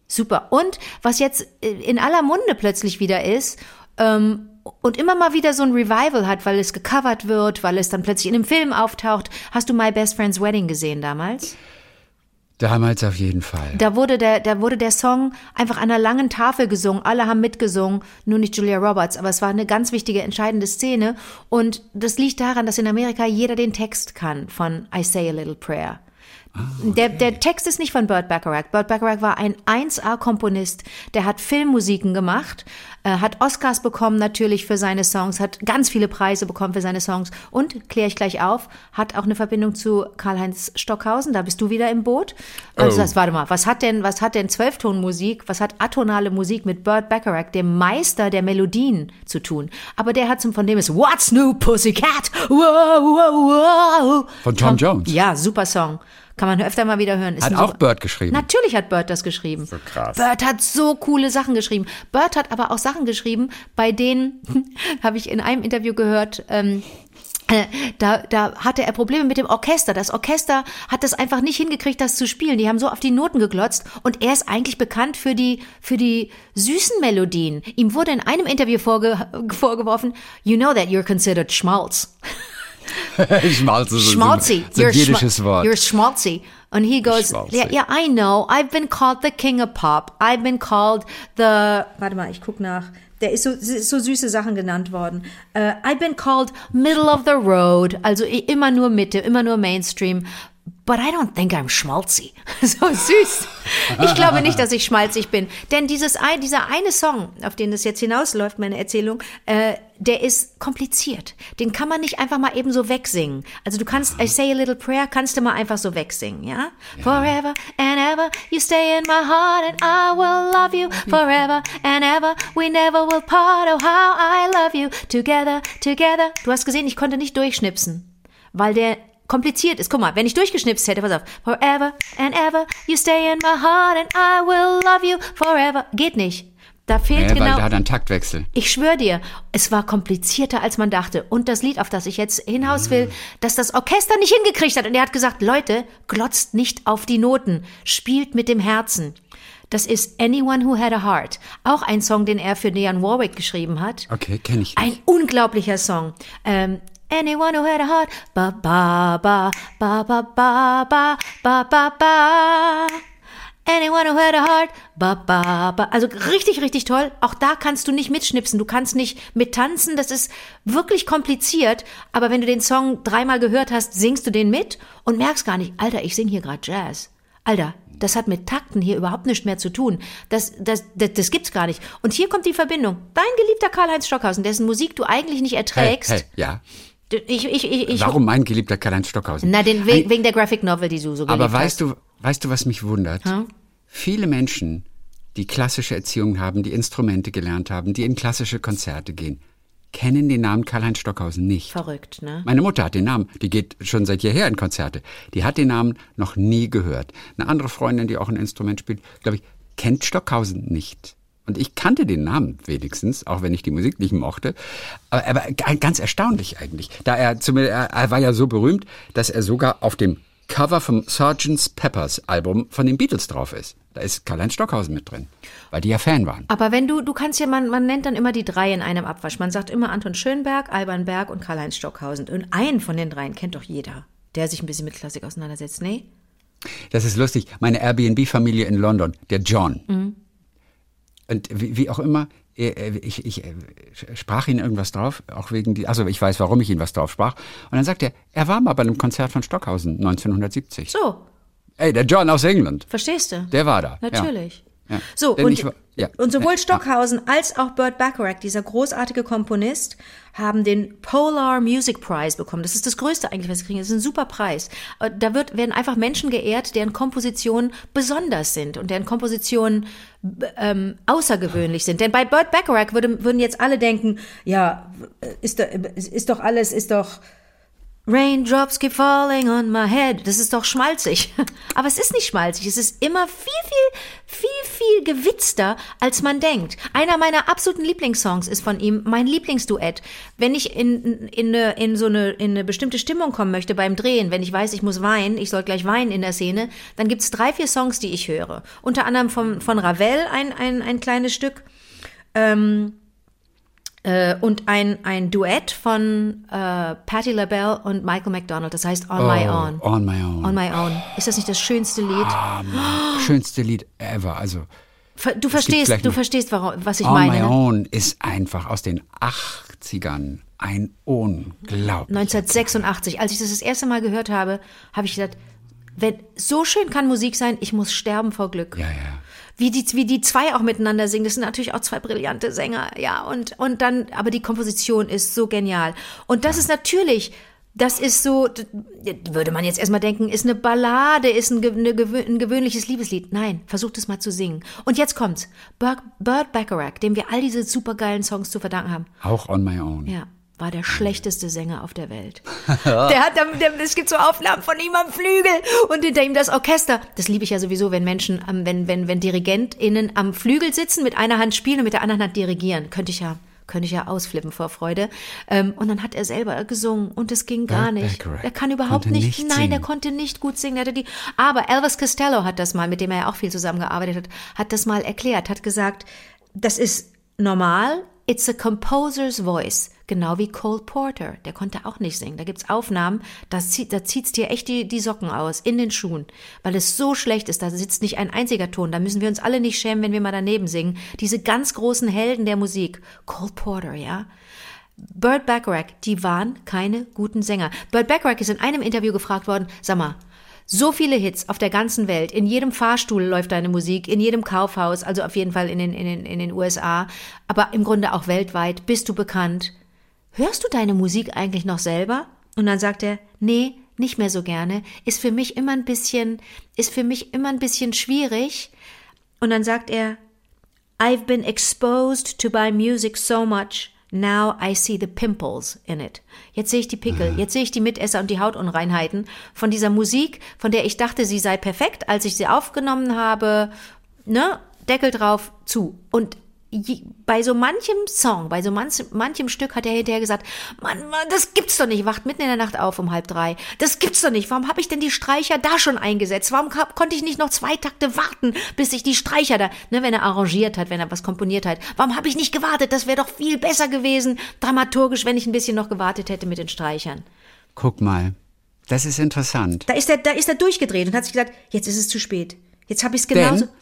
Super. Und was jetzt in aller Munde plötzlich wieder ist, ähm, und immer mal wieder so ein Revival hat, weil es gecovert wird, weil es dann plötzlich in einem Film auftaucht. Hast du My Best Friend's Wedding gesehen damals? Damals auf jeden Fall. Da wurde der, da wurde der Song einfach an einer langen Tafel gesungen. Alle haben mitgesungen, nur nicht Julia Roberts. Aber es war eine ganz wichtige, entscheidende Szene. Und das liegt daran, dass in Amerika jeder den Text kann von I Say a Little Prayer. Der, der Text ist nicht von Burt Bacharach. Burt Bacharach war ein 1A-Komponist. Der hat Filmmusiken gemacht, äh, hat Oscars bekommen natürlich für seine Songs, hat ganz viele Preise bekommen für seine Songs und, kläre ich gleich auf, hat auch eine Verbindung zu Karl-Heinz Stockhausen. Da bist du wieder im Boot. Also Oh. das, warte mal, was hat denn, was hat denn Zwölftonmusik, was hat atonale Musik mit Burt Bacharach, dem Meister der Melodien, zu tun? Aber der hat zum, von dem ist What's New Pussycat? Wow, wow, wow. Von Tom Jones? Ja, super Song. Kann man öfter mal wieder hören. Ist Hat auch super- Burt geschrieben. Natürlich hat Burt das geschrieben. So krass. Burt hat so coole Sachen geschrieben. Burt hat aber auch Sachen geschrieben, bei denen, habe ich in einem Interview gehört, ähm, äh, da, da hatte er Probleme mit dem Orchester. Das Orchester hat das einfach nicht hingekriegt, das zu spielen. Die haben so auf die Noten geglotzt und er ist eigentlich bekannt für die, für die süßen Melodien. Ihm wurde in einem Interview vorge vorgeworfen, you know that you're considered Schmalz. Schmalze. so- Schmalzi. So ein You're schma-. You're schmalzi. And he goes, Schmalzi. yeah, yeah, I know. I've been called the king of pop. I've been called the, warte mal, ich guck nach. Der ist so, so süße Sachen genannt worden. Uh, I've been called middle of the road. Also immer nur Mitte, immer nur Mainstream. But I don't think I'm schmalzi. So süß. Ich glaube nicht, dass ich schmalzig bin. Denn dieses, ein- dieser eine Song, auf den es jetzt hinausläuft, meine Erzählung, äh, der ist kompliziert. Den kann man nicht einfach mal eben so wegsingen. Also du kannst, I say a little prayer, kannst du mal einfach so wegsingen, ja? Forever and ever, you stay in my heart and I will love you. Forever and ever, we never will part. Oh, how I love you. Together, together. Du hast gesehen, ich konnte nicht durchschnipsen, weil der kompliziert ist. Guck mal, wenn ich durchgeschnipst hätte, pass auf. Forever and ever, you stay in my heart and I will love you forever. Geht nicht. Da fehlt Ja, weil genau. da hat er einen Taktwechsel. Ich schwöre dir, es war komplizierter, als man dachte. Und das Lied, auf das ich jetzt hinaus will, dass das Orchester nicht hingekriegt hat. Und er hat gesagt, Leute, glotzt nicht auf die Noten, spielt mit dem Herzen. Das ist Anyone Who Had a Heart. Auch ein Song, den er für Dionne Warwick geschrieben hat. Okay, kenne ich Ein nicht. unglaublicher Song. Ähm, Anyone who had a heart, ba ba ba ba ba ba ba ba ba ba. Anyone who had a heart, ba ba ba. Also richtig, richtig toll. Auch da kannst du nicht mitschnipsen. Du kannst nicht mittanzen. Das ist wirklich kompliziert. Aber wenn du den Song dreimal gehört hast, singst du den mit und merkst gar nicht, Alter, ich sing hier gerade Jazz. Alter, das hat mit Takten hier überhaupt nichts mehr zu tun. Das, das, das, das gibt's gar nicht. Und hier kommt die Verbindung. Dein geliebter Karl-Heinz Stockhausen, dessen Musik du eigentlich nicht Hey, erträgst. hey, ja. Ich, ich, ich, ich, Warum mein geliebter Karl-Heinz Stockhausen? Na, den, wegen, wegen der Graphic Novel, die du so Aber hast. weißt du, weißt du, was mich wundert? Viele Menschen, die klassische Erziehung haben, die Instrumente gelernt haben, die in klassische Konzerte gehen, kennen den Namen Karl-Heinz Stockhausen nicht. Verrückt, ne? Meine Mutter hat den Namen, die geht schon seit jeher in Konzerte. Die hat den Namen noch nie gehört. Eine andere Freundin, die auch ein Instrument spielt, glaube ich, kennt Stockhausen nicht. Und ich kannte den Namen wenigstens, auch wenn ich die Musik nicht mochte. Aber, aber ganz erstaunlich eigentlich. Da er, er, er war ja so berühmt, dass er sogar auf dem Cover vom Sgt. Peppers Album von den Beatles drauf ist. Da ist Karl-Heinz Stockhausen mit drin, weil die ja Fan waren. Aber wenn du, du kannst ja, man, man nennt dann immer die drei in einem Abwasch. Man sagt immer Anton Schönberg, Alban Berg und Karl-Heinz Stockhausen. Und einen von den dreien kennt doch jeder, der sich ein bisschen mit Klassik auseinandersetzt. Nee? Das ist lustig. Meine Airbnb-Familie in London, der John. Und wie, wie auch immer, äh, äh, ich, ich äh, sprach ihn irgendwas drauf, auch wegen die, also ich weiß, warum ich ihn was drauf sprach. Und dann sagt er, er war mal bei einem Konzert von Stockhausen 1970. So, Ey, der John aus England, verstehst du? der war da. Natürlich. Ja. So, Denn und, ich ja. und sowohl Ja. Stockhausen als auch Burt Bacharach, dieser großartige Komponist, haben den Polar Music Prize bekommen. Das ist das Größte eigentlich, was sie kriegen. Das ist ein super Preis. Äh, Da wird, werden einfach Menschen geehrt, deren Kompositionen besonders sind und deren Kompositionen ähm, außergewöhnlich sind. Denn bei Burt Bacharach würde, würden jetzt alle denken, ja, ist, ist doch alles, ist doch Raindrops keep falling on my head. Das ist doch schmalzig. Aber es ist nicht schmalzig. Es ist immer viel, viel, viel, viel gewitzter, als man denkt. Einer meiner absoluten Lieblingssongs ist von ihm mein Lieblingsduett. Wenn ich in, in, eine, in so eine, in eine bestimmte Stimmung kommen möchte beim Drehen, wenn ich weiß, ich muss weinen, ich soll gleich weinen in der Szene, dann gibt's drei, vier Songs, die ich höre. Unter anderem von, von Ravel ein, ein, ein kleines Stück. Ähm, äh, und ein, ein Duett von äh, Patti LaBelle und Michael McDonald, das heißt On My Own. Oh, On My Own. On My Own. Ist das nicht das schönste Lied? Mann. Schönste Lied ever. Also Du verstehst, du verstehst, warum, was ich On meine. My Ne? Own ist einfach aus den 80ern ein unglaublich. 1986, als ich das das erste Mal gehört habe, habe ich gesagt, wenn, so schön kann Musik sein, ich muss sterben vor Glück. Ja, ja. Wie die, wie die zwei auch miteinander singen, das sind natürlich auch zwei brillante Sänger, ja, und, und dann, aber die Komposition ist so genial. Und das ist natürlich, das ist so, würde man jetzt erstmal denken, ist eine Ballade, ist ein, gewöhnliches Liebeslied. Nein, versucht es mal zu singen. Und jetzt kommt's. Burt Bacharach, dem wir all diese supergeilen Songs zu verdanken haben. Auch On My Own. Ja, war der schlechteste Sänger auf der Welt. der hat, dann- der, es gibt so Aufnahmen von ihm am Flügel und hinter ihm das Orchester. Das liebe ich ja sowieso, wenn Menschen, am- wenn, wenn, wenn DirigentInnen am Flügel sitzen, mit einer Hand spielen und mit der anderen Hand dirigieren. Könnte ich ja, könnte ich ja ausflippen vor Freude. Ähm, und dann hat er selber gesungen und es ging gar nicht. Er kann überhaupt nicht, nicht nein, singen. konnte nicht gut singen. Er die, aber Elvis Costello hat das mal, mit dem er ja auch viel zusammengearbeitet hat, hat das mal erklärt, hat gesagt, das ist normal, it's a composer's voice. Genau wie Cole Porter, der konnte auch nicht singen. Da gibt's Aufnahmen, da, zieht, da zieht's dir echt die, die Socken aus, in den Schuhen, weil es so schlecht ist, da sitzt nicht ein einziger Ton. Da müssen wir uns alle nicht schämen, wenn wir mal daneben singen. Diese ganz großen Helden der Musik, Cole Porter, ja. Burt Bacharach, die waren keine guten Sänger. Burt Bacharach ist in einem Interview gefragt worden, sag mal, so viele Hits auf der ganzen Welt, in jedem Fahrstuhl läuft deine Musik, in jedem Kaufhaus, also auf jeden Fall in den, in den, in den USA, aber im Grunde auch weltweit, bist du bekannt. Hörst du deine Musik eigentlich noch selber? Und dann sagt er, nee, nicht mehr so gerne, ist für mich immer ein bisschen, ist für mich immer ein bisschen schwierig. Und dann sagt er, I've been exposed to by music so much. Now I see the pimples in it. Jetzt sehe ich die Pickel, jetzt sehe ich die Mitesser und die Hautunreinheiten von dieser Musik, von der ich dachte, sie sei perfekt, als ich sie aufgenommen habe. Ne? Deckel drauf, zu. Und bei so manchem Song, bei so manchem, manchem Stück hat er hinterher gesagt, Mann, Mann, das gibt's doch nicht. Wacht mitten in der Nacht auf um halb drei. Das gibt's doch nicht. Warum habe ich denn die Streicher da schon eingesetzt? Warum konnte ich nicht noch zwei Takte warten, bis ich die Streicher da, ne, wenn er arrangiert hat, wenn er was komponiert hat? Warum habe ich nicht gewartet? Das wäre doch viel besser gewesen, dramaturgisch, wenn ich ein bisschen noch gewartet hätte mit den Streichern. Guck mal. Das ist interessant. Da ist er, da ist er durchgedreht und hat sich gesagt, jetzt ist es zu spät. Jetzt habe ich es genauso. Denn,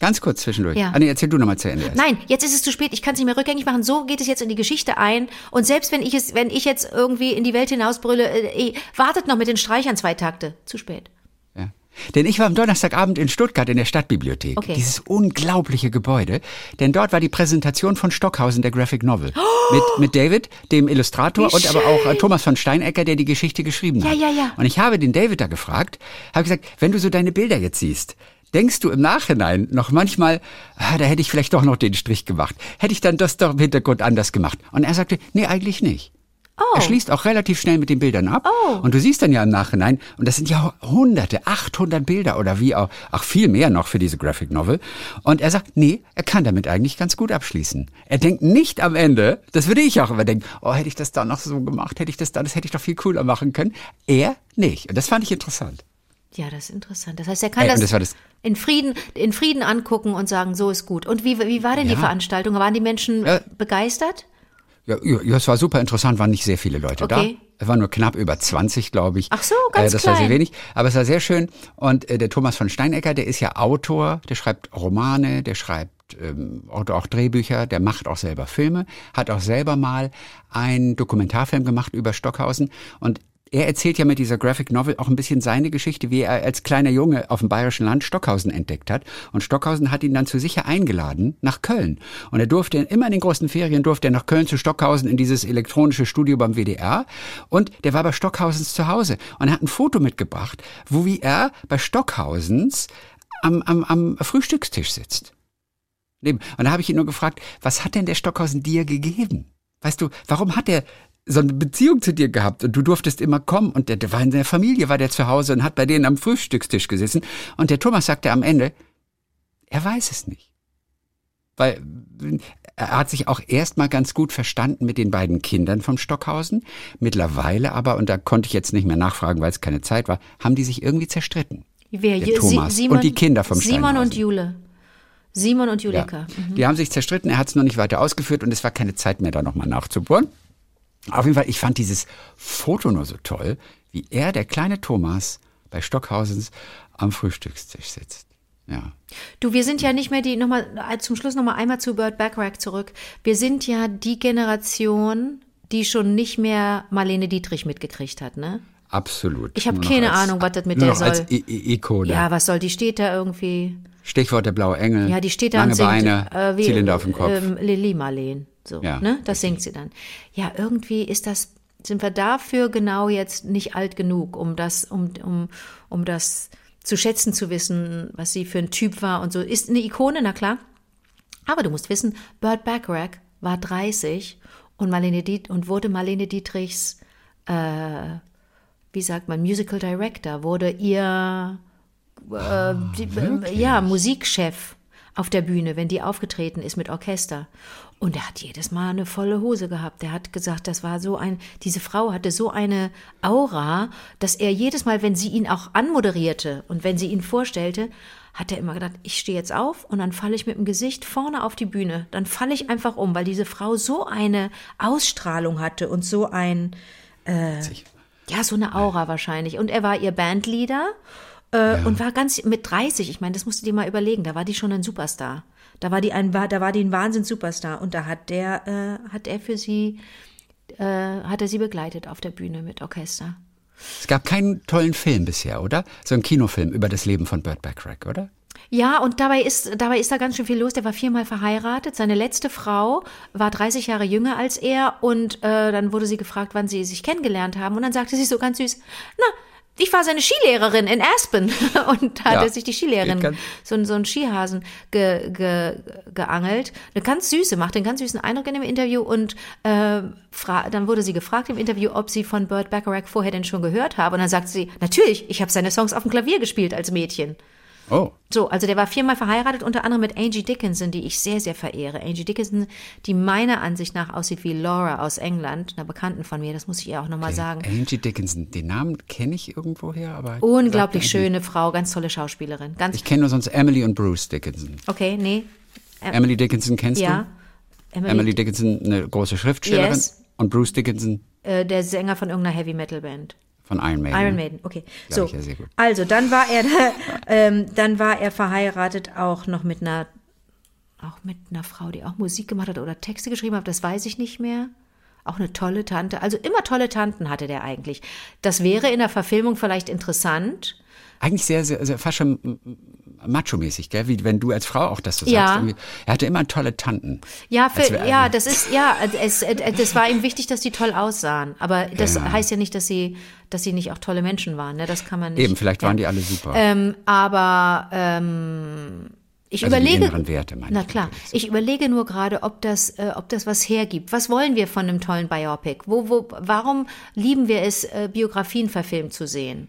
ganz kurz zwischendurch. Ja. Ah, nee, erzähl du nochmal zu Ende erst. Nein, jetzt ist es zu spät. Ich kann es nicht mehr rückgängig machen. So geht es jetzt in die Geschichte ein. Und selbst wenn ich es, wenn ich jetzt irgendwie in die Welt hinausbrülle, äh, eh, wartet noch mit den Streichern zwei Takte. Zu spät. Ja. Denn ich war am Donnerstagabend in Stuttgart in der Stadtbibliothek. Okay. Dieses unglaubliche Gebäude. Denn dort war die Präsentation von Stockhausen, der Graphic Novel. Mit, mit David, dem Illustrator, Wie und aber auch äh, Thomas von Steinecker, der die Geschichte geschrieben Ja, hat. ja, ja. Und ich habe den David da gefragt, habe gesagt, wenn du so deine Bilder jetzt siehst, denkst du im Nachhinein noch manchmal, ah, da hätte ich vielleicht doch noch den Strich gemacht. Hätte ich dann das doch im Hintergrund anders gemacht? Und er sagte, nee, eigentlich nicht. Oh. Er schließt auch relativ schnell mit den Bildern ab. Und du siehst dann ja im Nachhinein, und das sind ja hunderte, 800 Bilder oder wie auch, auch viel mehr noch für diese Graphic Novel. Und er sagt, nee, er kann damit eigentlich ganz gut abschließen. Er denkt nicht am Ende, das würde ich auch immer denken, oh, hätte ich das da noch so gemacht, hätte ich das da, das hätte ich doch viel cooler machen können. Er nicht. Und das fand ich interessant. Ja, das ist interessant. Das heißt, er kann Ey, das, das war das- in Frieden, in Frieden angucken und sagen, so ist gut. Und wie, wie war denn die Ja. Veranstaltung? Waren die Menschen Ja. begeistert? Ja, ja, es war super interessant, waren nicht sehr viele Leute Okay. da. Es waren nur knapp über 20, glaube ich. Ach so, ganz äh, Das war sehr klein. wenig, aber es war sehr schön. Und äh, der Thomas von Steinecker, der ist ja Autor, der schreibt Romane, der schreibt ähm, auch, auch Drehbücher, der macht auch selber Filme, hat auch selber mal einen Dokumentarfilm gemacht über Stockhausen und er erzählt ja mit dieser Graphic Novel auch ein bisschen seine Geschichte, wie er als kleiner Junge auf dem bayerischen Land Stockhausen entdeckt hat. Und Stockhausen hat ihn dann zu sich eingeladen nach Köln. Und er durfte immer in den großen Ferien durfte er nach Köln zu Stockhausen in dieses elektronische Studio beim WDR. Und der war bei Stockhausens zu Hause. Und er hat ein Foto mitgebracht, wo wie er bei Stockhausens am, am, am Frühstückstisch sitzt. Und da habe ich ihn nur gefragt, was hat denn der Stockhausen dir gegeben? Weißt du, warum hat er so eine Beziehung zu dir gehabt und du durftest immer kommen und der, der war in der Familie, war der zu Hause und hat bei denen am Frühstückstisch gesessen und der Thomas sagte am Ende, er weiß es nicht. Weil er hat sich auch erstmal ganz gut verstanden mit den beiden Kindern vom Stockhausen. Mittlerweile aber, und da konnte ich jetzt nicht mehr nachfragen, weil es keine Zeit war, haben die sich irgendwie zerstritten. Wer? Der Thomas Simon, und die Kinder vom Simon und Jule. Simon und Ja. Julika. Mhm. Die haben sich zerstritten, er hat es noch nicht weiter ausgeführt und es war keine Zeit mehr, da nochmal nachzubohren. Auf jeden Fall, ich fand dieses Foto nur so toll, wie er, der kleine Thomas, bei Stockhausens am Frühstückstisch sitzt. Ja. Du, wir sind ja nicht mehr die, nochmal, zum Schluss nochmal einmal zu Burt Bacharach zurück. Wir sind ja die Generation, die schon nicht mehr Marlene Dietrich mitgekriegt hat, ne? Absolut. Ich hab Nur noch keine als- Ahnung, was das mit nur der noch als soll. I I Ikone. Ja, was soll, die steht da irgendwie, Stichwort der blaue Engel. ja, die steht da Lange und singt, Beine, äh, wie, Zylinder auf dem Kopf. Ähm, Lili Marleen, so, Ja, ne? Das singt sie dann. Ja, irgendwie ist das, sind wir dafür genau jetzt nicht alt genug, um das, um, um, um das zu schätzen zu wissen, was sie für ein Typ war und so. Ist eine Ikone, na klar. Aber du musst wissen, Burt Bacharach war 30 und, Marlene Diet und wurde Marlene Dietrichs, äh, wie sagt man, Musical Director, wurde ihr äh, die, äh, ja, Musikchef auf der Bühne, wenn die aufgetreten ist mit Orchester. Und er hat jedes Mal eine volle Hose gehabt. Er hat gesagt, das war so ein, diese Frau hatte so eine Aura, dass er jedes Mal, wenn sie ihn auch anmoderierte und wenn sie ihn vorstellte, hat er immer gedacht, ich stehe jetzt auf und dann falle ich mit dem Gesicht vorne auf die Bühne. Dann falle ich einfach um, weil diese Frau so eine Ausstrahlung hatte und so ein, ja, so eine Aura wahrscheinlich. Und er war ihr Bandleader äh, und war ganz mit 30. Ich meine, das musst du dir mal überlegen. Da war die schon ein Superstar. Da war die ein, da war die ein Wahnsinns-Superstar. Und da hat der, äh, hat er für sie, äh, hat er sie begleitet auf der Bühne mit Orchester. Es gab keinen tollen Film bisher, oder? So ein Kinofilm über das Leben von Burt Bacharach, oder? Ja, und dabei ist, dabei ist da ganz schön viel los. Der war viermal verheiratet. Seine letzte Frau war 30 Jahre jünger als er. Und äh, dann wurde sie gefragt, wann sie sich kennengelernt haben. Und dann sagte sie so ganz süß, na, ich war seine Skilehrerin in Aspen. Und da hat Ja, er sich die Skilehrerin, so, ein- so einen Skihasen ge, ge, geangelt. Eine ganz süße, macht einen ganz süßen Eindruck in dem Interview. Und äh, dann wurde sie gefragt im Interview, ob sie von Burt Bacharach vorher denn schon gehört habe. Und dann sagte sie, natürlich, ich habe seine Songs auf dem Klavier gespielt als Mädchen. Oh, So, also der war viermal verheiratet, unter anderem mit Angie Dickinson, die ich sehr, sehr verehre. Angie Dickinson, die meiner Ansicht nach aussieht wie Laura aus England, einer Bekannten von mir, das muss ich ihr auch nochmal sagen. Angie Dickinson. Den Namen kenne ich irgendwoher, aber. Unglaublich schöne Frau, ganz tolle Schauspielerin. Ganz, Ich kenne nur sonst Emily und Bruce Dickinson. okay, nee. Emily Dickinson kennst Ja. du? Emily Dickinson, eine große Schriftstellerin. Yes. Und Bruce Dickinson äh, der Sänger von irgendeiner Heavy Metal Band. Von Iron Maiden. Iron Maiden, okay. Glaub So, ja also dann war er, ähm, dann war er verheiratet auch noch mit einer, auch mit einer Frau, die auch Musik gemacht hat oder Texte geschrieben hat. Das weiß ich nicht mehr. Auch eine tolle Tante. Also immer tolle Tanten hatte der eigentlich. Das wäre in der Verfilmung vielleicht interessant. Eigentlich sehr, sehr, sehr fast schon macho-mäßig, gell? Wie wenn du als Frau auch das so Ja. sagst. Er hatte immer tolle Tanten. Ja, für, ja, das ist, ja, es, es, das war ihm wichtig, dass die toll aussahen. Aber das Genau. heißt ja nicht, dass sie, dass sie nicht auch tolle Menschen waren. Ne? Das kann man nicht. Eben, vielleicht ja. waren die alle super. Ähm, aber ähm, ich Also überlege. Werte, meine na ich klar, ich überlege nur gerade, ob das, äh, ob das was hergibt. Was wollen wir von einem tollen Biopic? Wo, wo, warum lieben wir es, äh, Biografien verfilmt zu sehen?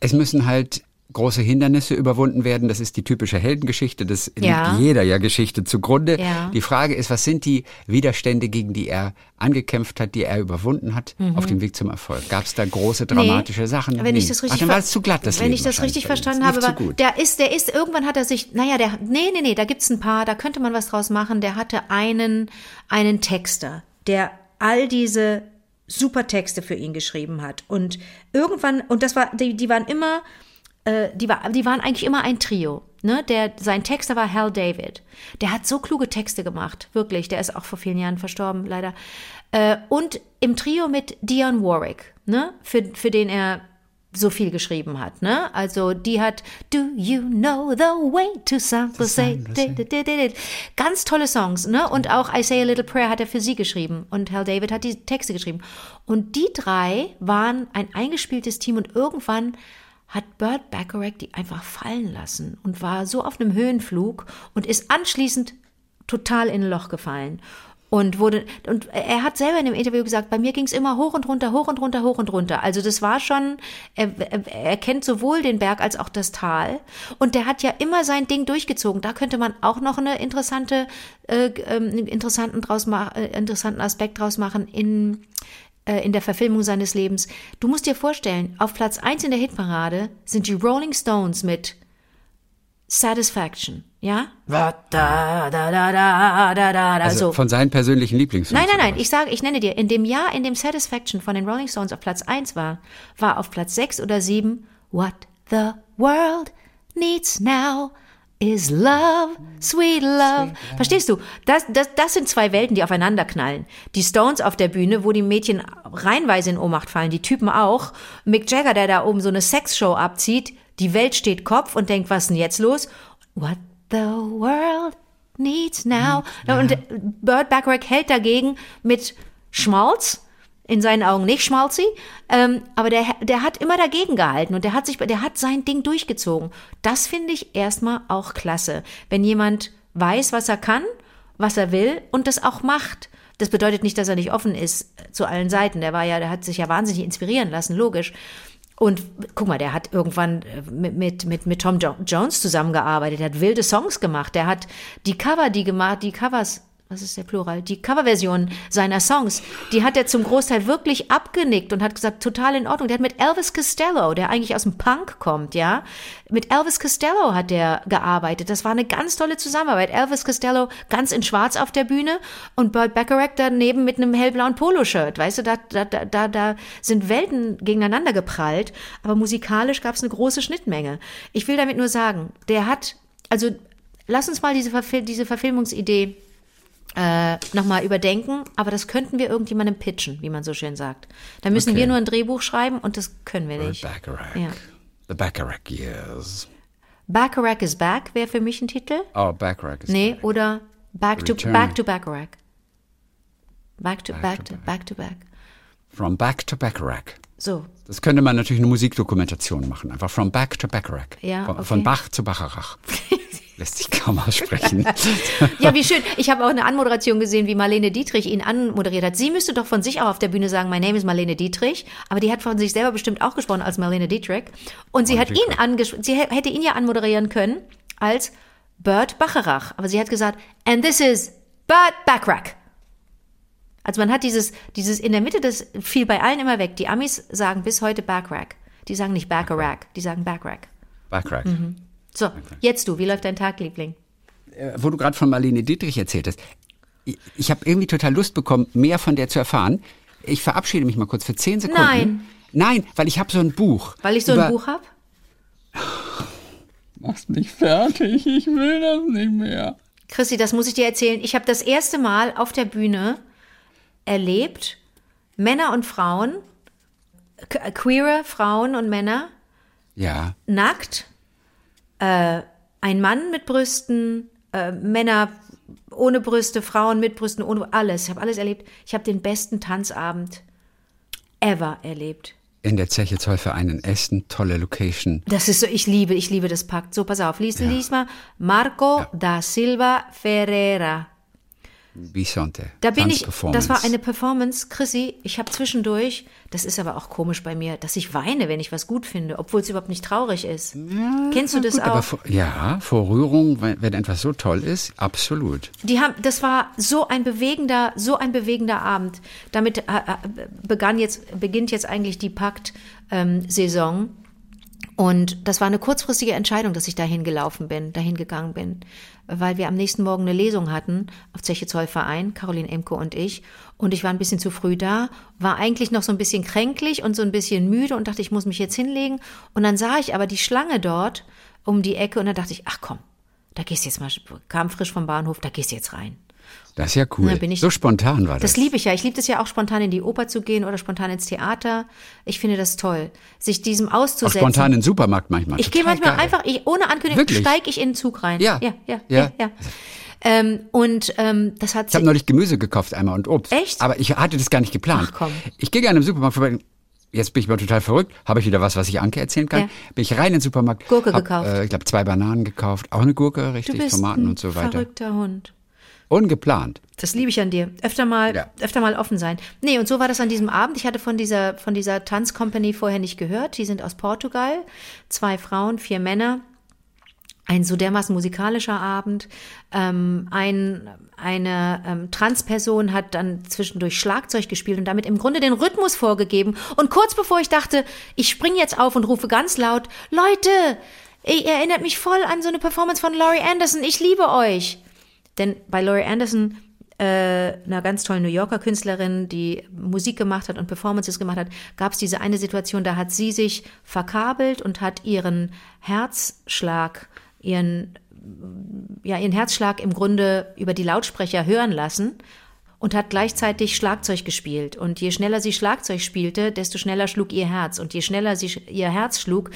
es müssen halt große Hindernisse überwunden werden. Das ist die typische Heldengeschichte. Das Ja. liegt jeder ja Geschichte zugrunde. Ja. Die Frage ist, was sind die Widerstände, gegen die er angekämpft hat, die er überwunden hat, auf dem Weg zum Erfolg? Gab es da große dramatische Sachen? Mhm. Wenn Nee. ich das richtig Ach, dann war es zu glatt, das Wenn Leben ich das richtig verstanden habe, war, der ist, der ist, irgendwann hat er sich, naja, der, nee, nee, nee, da gibt's ein paar, da könnte man was draus machen. Der hatte einen, einen Texter, der all diese super Texte für ihn geschrieben hat. Und irgendwann, und das war, die, die waren immer, äh, die, war, die waren eigentlich immer ein Trio. Ne? Der, sein Texter war Hal David. Der hat so kluge Texte gemacht, wirklich. Der ist auch vor vielen Jahren verstorben, leider. Äh, und im Trio mit Dion Warwick, ne? für, für den er so viel geschrieben hat. Ne? Also die hat Do you know the way to San Jose? Ganz tolle Songs. Ne? Und auch I Say a Little Prayer hat er für sie geschrieben. Und Hal David hat die Texte geschrieben. Und die drei waren ein eingespieltes Team und irgendwann hat Burt Bacharach die einfach fallen lassen und war so auf einem Höhenflug und ist anschließend total in ein Loch gefallen. und wurde und er hat selber in dem Interview gesagt, bei mir ging es immer hoch und runter, hoch und runter, hoch und runter. Also das war schon, er, er, kennt sowohl den Berg als auch das Tal und der hat ja immer sein Ding durchgezogen. Da könnte man auch noch eine interessante, äh, ähm, interessanten draus äh, interessanten Aspekt draus machen in äh, in der Verfilmung seines Lebens. Du musst dir vorstellen, auf Platz eins in der Hitparade sind die Rolling Stones mit Satisfaction, ja? Da, da, da, da, da, da, Also so. von seinen persönlichen Lieblingssongs. Nein, nein, nein, ich sage, ich nenne dir, in dem Jahr, in dem Satisfaction von den Rolling Stones auf Platz 1 war, war auf Platz 6 oder 7 What the world needs now is love, sweet love. Verstehst du? Das, das, das sind zwei Welten, die aufeinander knallen. Die Stones auf der Bühne, wo die Mädchen reihenweise in Ohnmacht fallen, die Typen auch. Mick Jagger, der da oben so eine Sexshow abzieht, die Welt steht Kopf und denkt, was ist denn jetzt los? What the world needs now. Und Burt Bacharach hält dagegen mit Schmalz, in seinen Augen nicht schmalzi, ähm, aber der, der hat immer dagegen gehalten und der hat sich, der hat sein Ding durchgezogen. Das finde ich erstmal auch klasse, wenn jemand weiß, was er kann, was er will und das auch macht. Das bedeutet nicht, dass er nicht offen ist zu allen Seiten. Der war ja, der hat sich ja wahnsinnig inspirieren lassen, logisch. Und guck mal, der hat irgendwann äh, mit, mit, mit, mit Tom jo Jones zusammengearbeitet, der hat wilde Songs gemacht, der hat die Cover, die gemacht, die Covers, was ist der Plural, die Coverversion seiner Songs, die hat er zum Großteil wirklich abgenickt und hat gesagt, total in Ordnung. Der hat mit Elvis Costello, der eigentlich aus dem Punk kommt, ja, mit Elvis Costello hat der gearbeitet. Das war eine ganz tolle Zusammenarbeit. Elvis Costello ganz in Schwarz auf der Bühne und Burt Bacharach daneben mit einem hellblauen Poloshirt. Weißt du, da, da, da, da sind Welten gegeneinander geprallt, aber musikalisch gab es eine große Schnittmenge. Ich will damit nur sagen, der hat, also lass uns mal diese, Verfil diese Verfilmungsidee äh, nochmal überdenken, aber das könnten wir irgendjemandem pitchen, wie man so schön sagt. Da müssen Okay. wir nur ein Drehbuch schreiben und das können wir nicht. Bacharach. Ja. The Bacharach Years. Bacharach is Back wäre für mich ein Titel. Oh, Bacharach ist Nee, oder Back to Return. Back to Bacharach. Back to back to back to back. From Back to Bacharach. So, Das könnte man natürlich eine Musikdokumentation machen. Einfach From Back to Bacharach. Ja, von, okay. von Bach zu Bacharach. Lässt sich kaum aussprechen. Ja, wie schön. Ich habe auch eine Anmoderation gesehen, wie Marlene Dietrich ihn anmoderiert hat. Sie müsste doch von sich auch auf der Bühne sagen, my name is Marlene Dietrich. Aber die hat von sich selber bestimmt auch gesprochen als Marlene Dietrich. Und sie hat ihn angesprochen, sie hä- hätte ihn ja anmoderieren können als Bert Bacharach. Aber sie hat gesagt, and this is Bert Bacharach. Also man hat dieses, dieses in der Mitte, das fiel bei allen immer weg. Die Amis sagen bis heute Bacharach. Die sagen nicht Bacharach, die sagen Bacharach. Bacharach. So, jetzt du, wie läuft dein Tag, Liebling? Äh, Wo du gerade von Marlene Dietrich erzählt hast. Ich, ich habe irgendwie total Lust bekommen, mehr von der zu erfahren. Ich verabschiede mich mal kurz für zehn Sekunden. Nein. Nein, weil ich habe so ein Buch. Weil ich so ein Buch habe? Mach's mich fertig, ich will das nicht mehr. Chrissy, das muss ich dir erzählen. Ich habe das erste Mal auf der Bühne erlebt, Männer und Frauen, que- queere Frauen und Männer, Ja, nackt, äh, ein Mann mit Brüsten, äh, Männer ohne Brüste, Frauen mit Brüsten, ohne alles. Ich habe alles erlebt. Ich habe den besten Tanzabend ever erlebt. in der Zeche Zollverein in Essen, tolle Location. Das ist so, ich liebe, ich liebe das Pakt. So, pass auf, lies, lies mal. Marco da Silva Ferreira. Bisonte. Da bin ich, das war eine Performance, Chrissy, ich habe zwischendurch, das ist aber auch komisch bei mir, dass ich weine, wenn ich was gut finde, obwohl es überhaupt nicht traurig ist. Kennst du das Gut, aber auch? vor, ja, vor Rührung, wenn, wenn etwas so toll ist, absolut. Die haben, das war so ein bewegender, so ein bewegender Abend. Damit äh, äh, begann jetzt, beginnt jetzt eigentlich die Pakt-Saison. Und das war eine kurzfristige Entscheidung, dass ich dahin gelaufen bin, dahin gegangen bin, weil wir am nächsten Morgen eine Lesung hatten auf Zeche Zollverein, Caroline Emke und ich. Und ich war ein bisschen zu früh da, war eigentlich noch so ein bisschen kränklich und so ein bisschen müde und dachte, ich muss mich jetzt hinlegen. Und dann sah ich aber die Schlange dort um die Ecke und dann dachte ich, ach komm, da gehst du jetzt mal, kam frisch vom Bahnhof, da gehst du jetzt rein. Das ist ja cool. Ich- so spontan war das. Das liebe ich ja. Ich liebe das ja auch spontan in die Oper zu gehen oder spontan ins Theater. Ich finde das toll, sich diesem Auch auszusetzen. spontan in den Supermarkt manchmal. ich gehe manchmal geil. einfach, ich, ohne Ankündigung, steige ich in den Zug rein. Ja. ja, ja, Ja. ja. ja. Ähm, und ähm, das hat Ich habe neulich Gemüse gekauft einmal und Obst. Echt? Aber ich hatte das gar nicht geplant. Ach, komm. Ich gehe gerne im Supermarkt vorbei. Jetzt bin ich mal total verrückt. Habe ich wieder was, was ich Anke erzählen kann? Ja. Bin ich rein in den Supermarkt. Gurke hab, gekauft. Äh, ich glaube zwei Bananen gekauft. Auch eine Gurke, richtig, Tomaten und so weiter. verrückter Hund. Ungeplant. Das liebe ich an dir. Öfter mal, Ja. öfter mal offen sein. Nee, und so war das an diesem Abend. Ich hatte von dieser, von dieser Tanzcompany vorher nicht gehört. Die sind aus Portugal. Zwei Frauen, vier Männer. Ein so dermaßen musikalischer Abend. Ähm, ein, eine ähm, Transperson hat dann zwischendurch Schlagzeug gespielt und damit im Grunde den Rhythmus vorgegeben. Und kurz bevor ich dachte, ich springe jetzt auf und rufe ganz laut, Leute, ihr erinnert mich voll an so eine Performance von Laurie Anderson. Ich liebe euch. Denn bei Laurie Anderson, äh, einer ganz tollen New Yorker Künstlerin, die Musik gemacht hat und Performances gemacht hat, gab es diese eine Situation, da hat sie sich verkabelt und hat ihren Herzschlag, ihren, ja, ihren Herzschlag im Grunde über die Lautsprecher hören lassen und hat gleichzeitig Schlagzeug gespielt. Und je schneller sie Schlagzeug spielte, desto schneller schlug ihr Herz. Und je schneller sie ihr Herz schlug,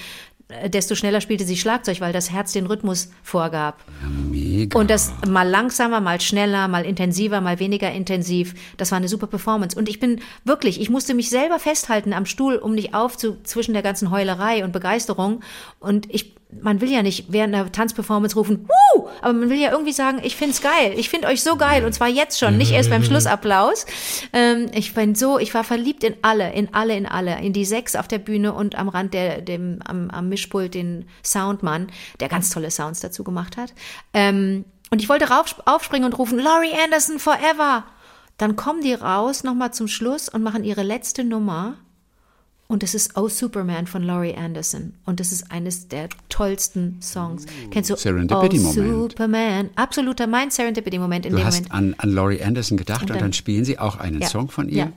desto schneller spielte sie Schlagzeug, weil das Herz den Rhythmus vorgab. Mega. Und das mal langsamer, mal schneller, mal intensiver, mal weniger intensiv. Das war eine super Performance. Und ich bin wirklich, ich musste mich selber festhalten am Stuhl, um nicht aufzu zwischen der ganzen Heulerei und Begeisterung. Und ich, man will ja nicht während einer Tanzperformance rufen, Wuh! aber man will ja irgendwie sagen, ich find's geil, ich find euch so geil und zwar jetzt schon, nicht erst beim Schlussapplaus. Ähm, ich bin so, ich war verliebt in alle, in alle, in alle, in die sechs auf der Bühne und am Rand der, dem, am, am Mischpult den Soundmann, der ganz tolle Sounds dazu gemacht hat. Ähm, und ich wollte rauf, aufspringen und rufen, Laurie Anderson forever. Dann kommen die raus nochmal zum Schluss und machen ihre letzte Nummer. Und es ist Oh Superman von Laurie Anderson. Und das ist eines der tollsten Songs. Kennst du Serendipity-Moment. Oh Superman? Absoluter mein Serendipity-Moment in Du dem hast Moment. an, an Laurie Anderson gedacht und dann, dann- spielen sie auch einen Ja. Song von ihr. Ja.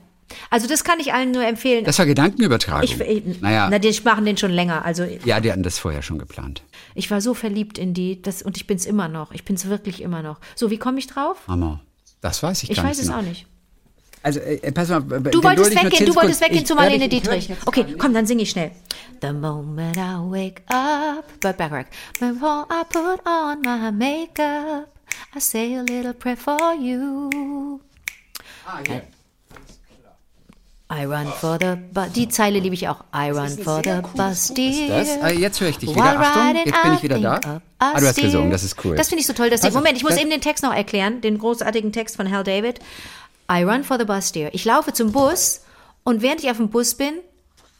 Also das kann ich allen nur empfehlen. Das war Gedankenübertragung. ich, ich, naja, na, die machen den schon länger. Also ja, die hatten das vorher schon geplant. ich war so verliebt in die, das, und ich bin's immer noch. Ich bin's wirklich immer noch. So, wie komme ich drauf? Hammer. Das weiß ich, Ich gar weiß nicht es genau. auch nicht. Also, äh, pass mal. Du wolltest weggehen, du wolltest weggehen zu Marlene Dietrich. Okay, komm. dann singe ich schnell. The moment I wake up, Burt Bacharach. Before I put on my makeup, I say a little prayer for you. I run for the bus. Die Zeile liebe ich auch. I run for the bus, dear. Das, äh, jetzt höre ich dich wieder. Achtung, jetzt bin I ich wieder da. Ah, du hast gesungen, das ist cool. Das finde ich so toll. Dass ich, Moment, ich muss eben den Text noch erklären, den großartigen Text von Hal David. I run for the bus, dear. Ich laufe zum Bus und während ich auf dem Bus bin,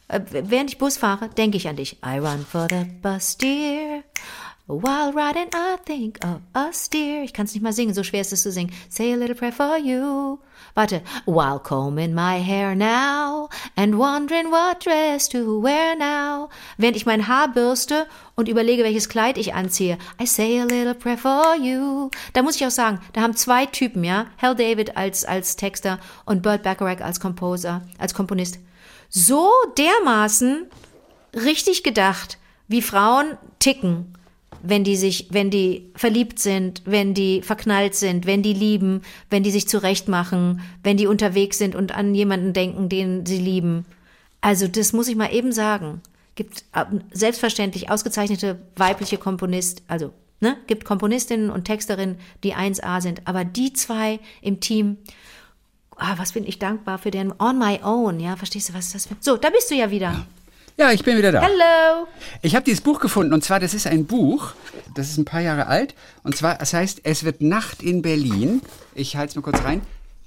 äh, während ich Bus fahre, denke ich an dich. I run for the bus, dear. While riding, I think of us, dear. Ich kann es nicht mal singen, so schwer ist es zu singen. Say a little prayer for you. Warte. While combing my hair now and wondering what dress to wear now. Während ich mein Haar bürste und überlege, welches Kleid ich anziehe. I say a little prayer for you. Da muss ich auch sagen, da haben zwei Typen, ja. Hal David als, als Texter und Burt Bacharach als Composer, als Komponist. So dermaßen richtig gedacht, wie Frauen ticken, wenn die sich, wenn die verliebt sind, wenn die verknallt sind, wenn die lieben, wenn die sich zurechtmachen, wenn die unterwegs sind und an jemanden denken, den sie lieben. Also das muss ich mal eben sagen. Gibt äh, selbstverständlich ausgezeichnete weibliche Komponist, also ne, gibt Komponistinnen und Texterinnen, die 1A sind, aber die zwei im Team, ah, was bin ich dankbar für den On My Own, ja, verstehst du, was ist das für... So, da bist du ja wieder. Ja, ich bin wieder da. Hello! Ich habe dieses Buch gefunden und zwar, das ist ein Buch, das ist ein paar Jahre alt und zwar, es heißt, es wird Nacht in Berlin. Ich halte es mal kurz rein.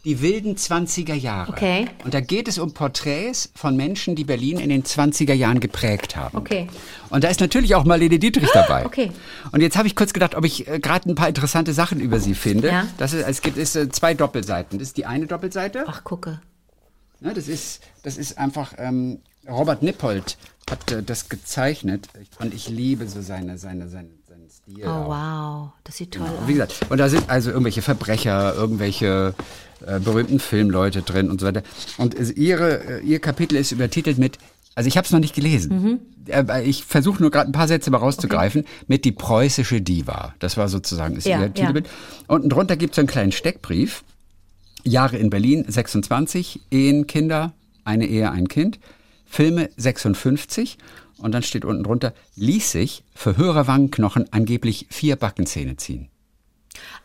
Die wilden 20er Jahre. Okay. Und da geht es um Porträts von Menschen, die Berlin in den 20er Jahren geprägt haben. Okay. Und da ist natürlich auch Marlene Dietrich dabei. Okay. Und jetzt habe ich kurz gedacht, ob ich äh, gerade ein paar interessante Sachen über sie finde. Ja. Das ist, es gibt ist, äh, zwei Doppelseiten. Das ist die eine Doppelseite. Ach, gucke. Ne, das, ist, das ist einfach, ähm, Robert Nippold hat äh, das gezeichnet und ich liebe so seine, seine, seine, seinen Stil. Oh, auch. wow. Das sieht toll Und aus. wie gesagt, und da sind also irgendwelche Verbrecher, irgendwelche äh, berühmten Filmleute drin und so weiter. Und ihre, äh, ihr Kapitel ist übertitelt mit, also ich habe es noch nicht gelesen. Äh, Ich versuche nur gerade ein paar Sätze mal rauszugreifen, mit die preußische Diva. Das war sozusagen ist Ja, ihr ja. Titelbild. Unten drunter gibt es so einen kleinen Steckbrief. Jahre in Berlin 26, Ehen, Kinder, eine Ehe, ein Kind. Filme 56 und dann steht unten drunter, ließ sich für höhere Wangenknochen angeblich vier Backenzähne ziehen.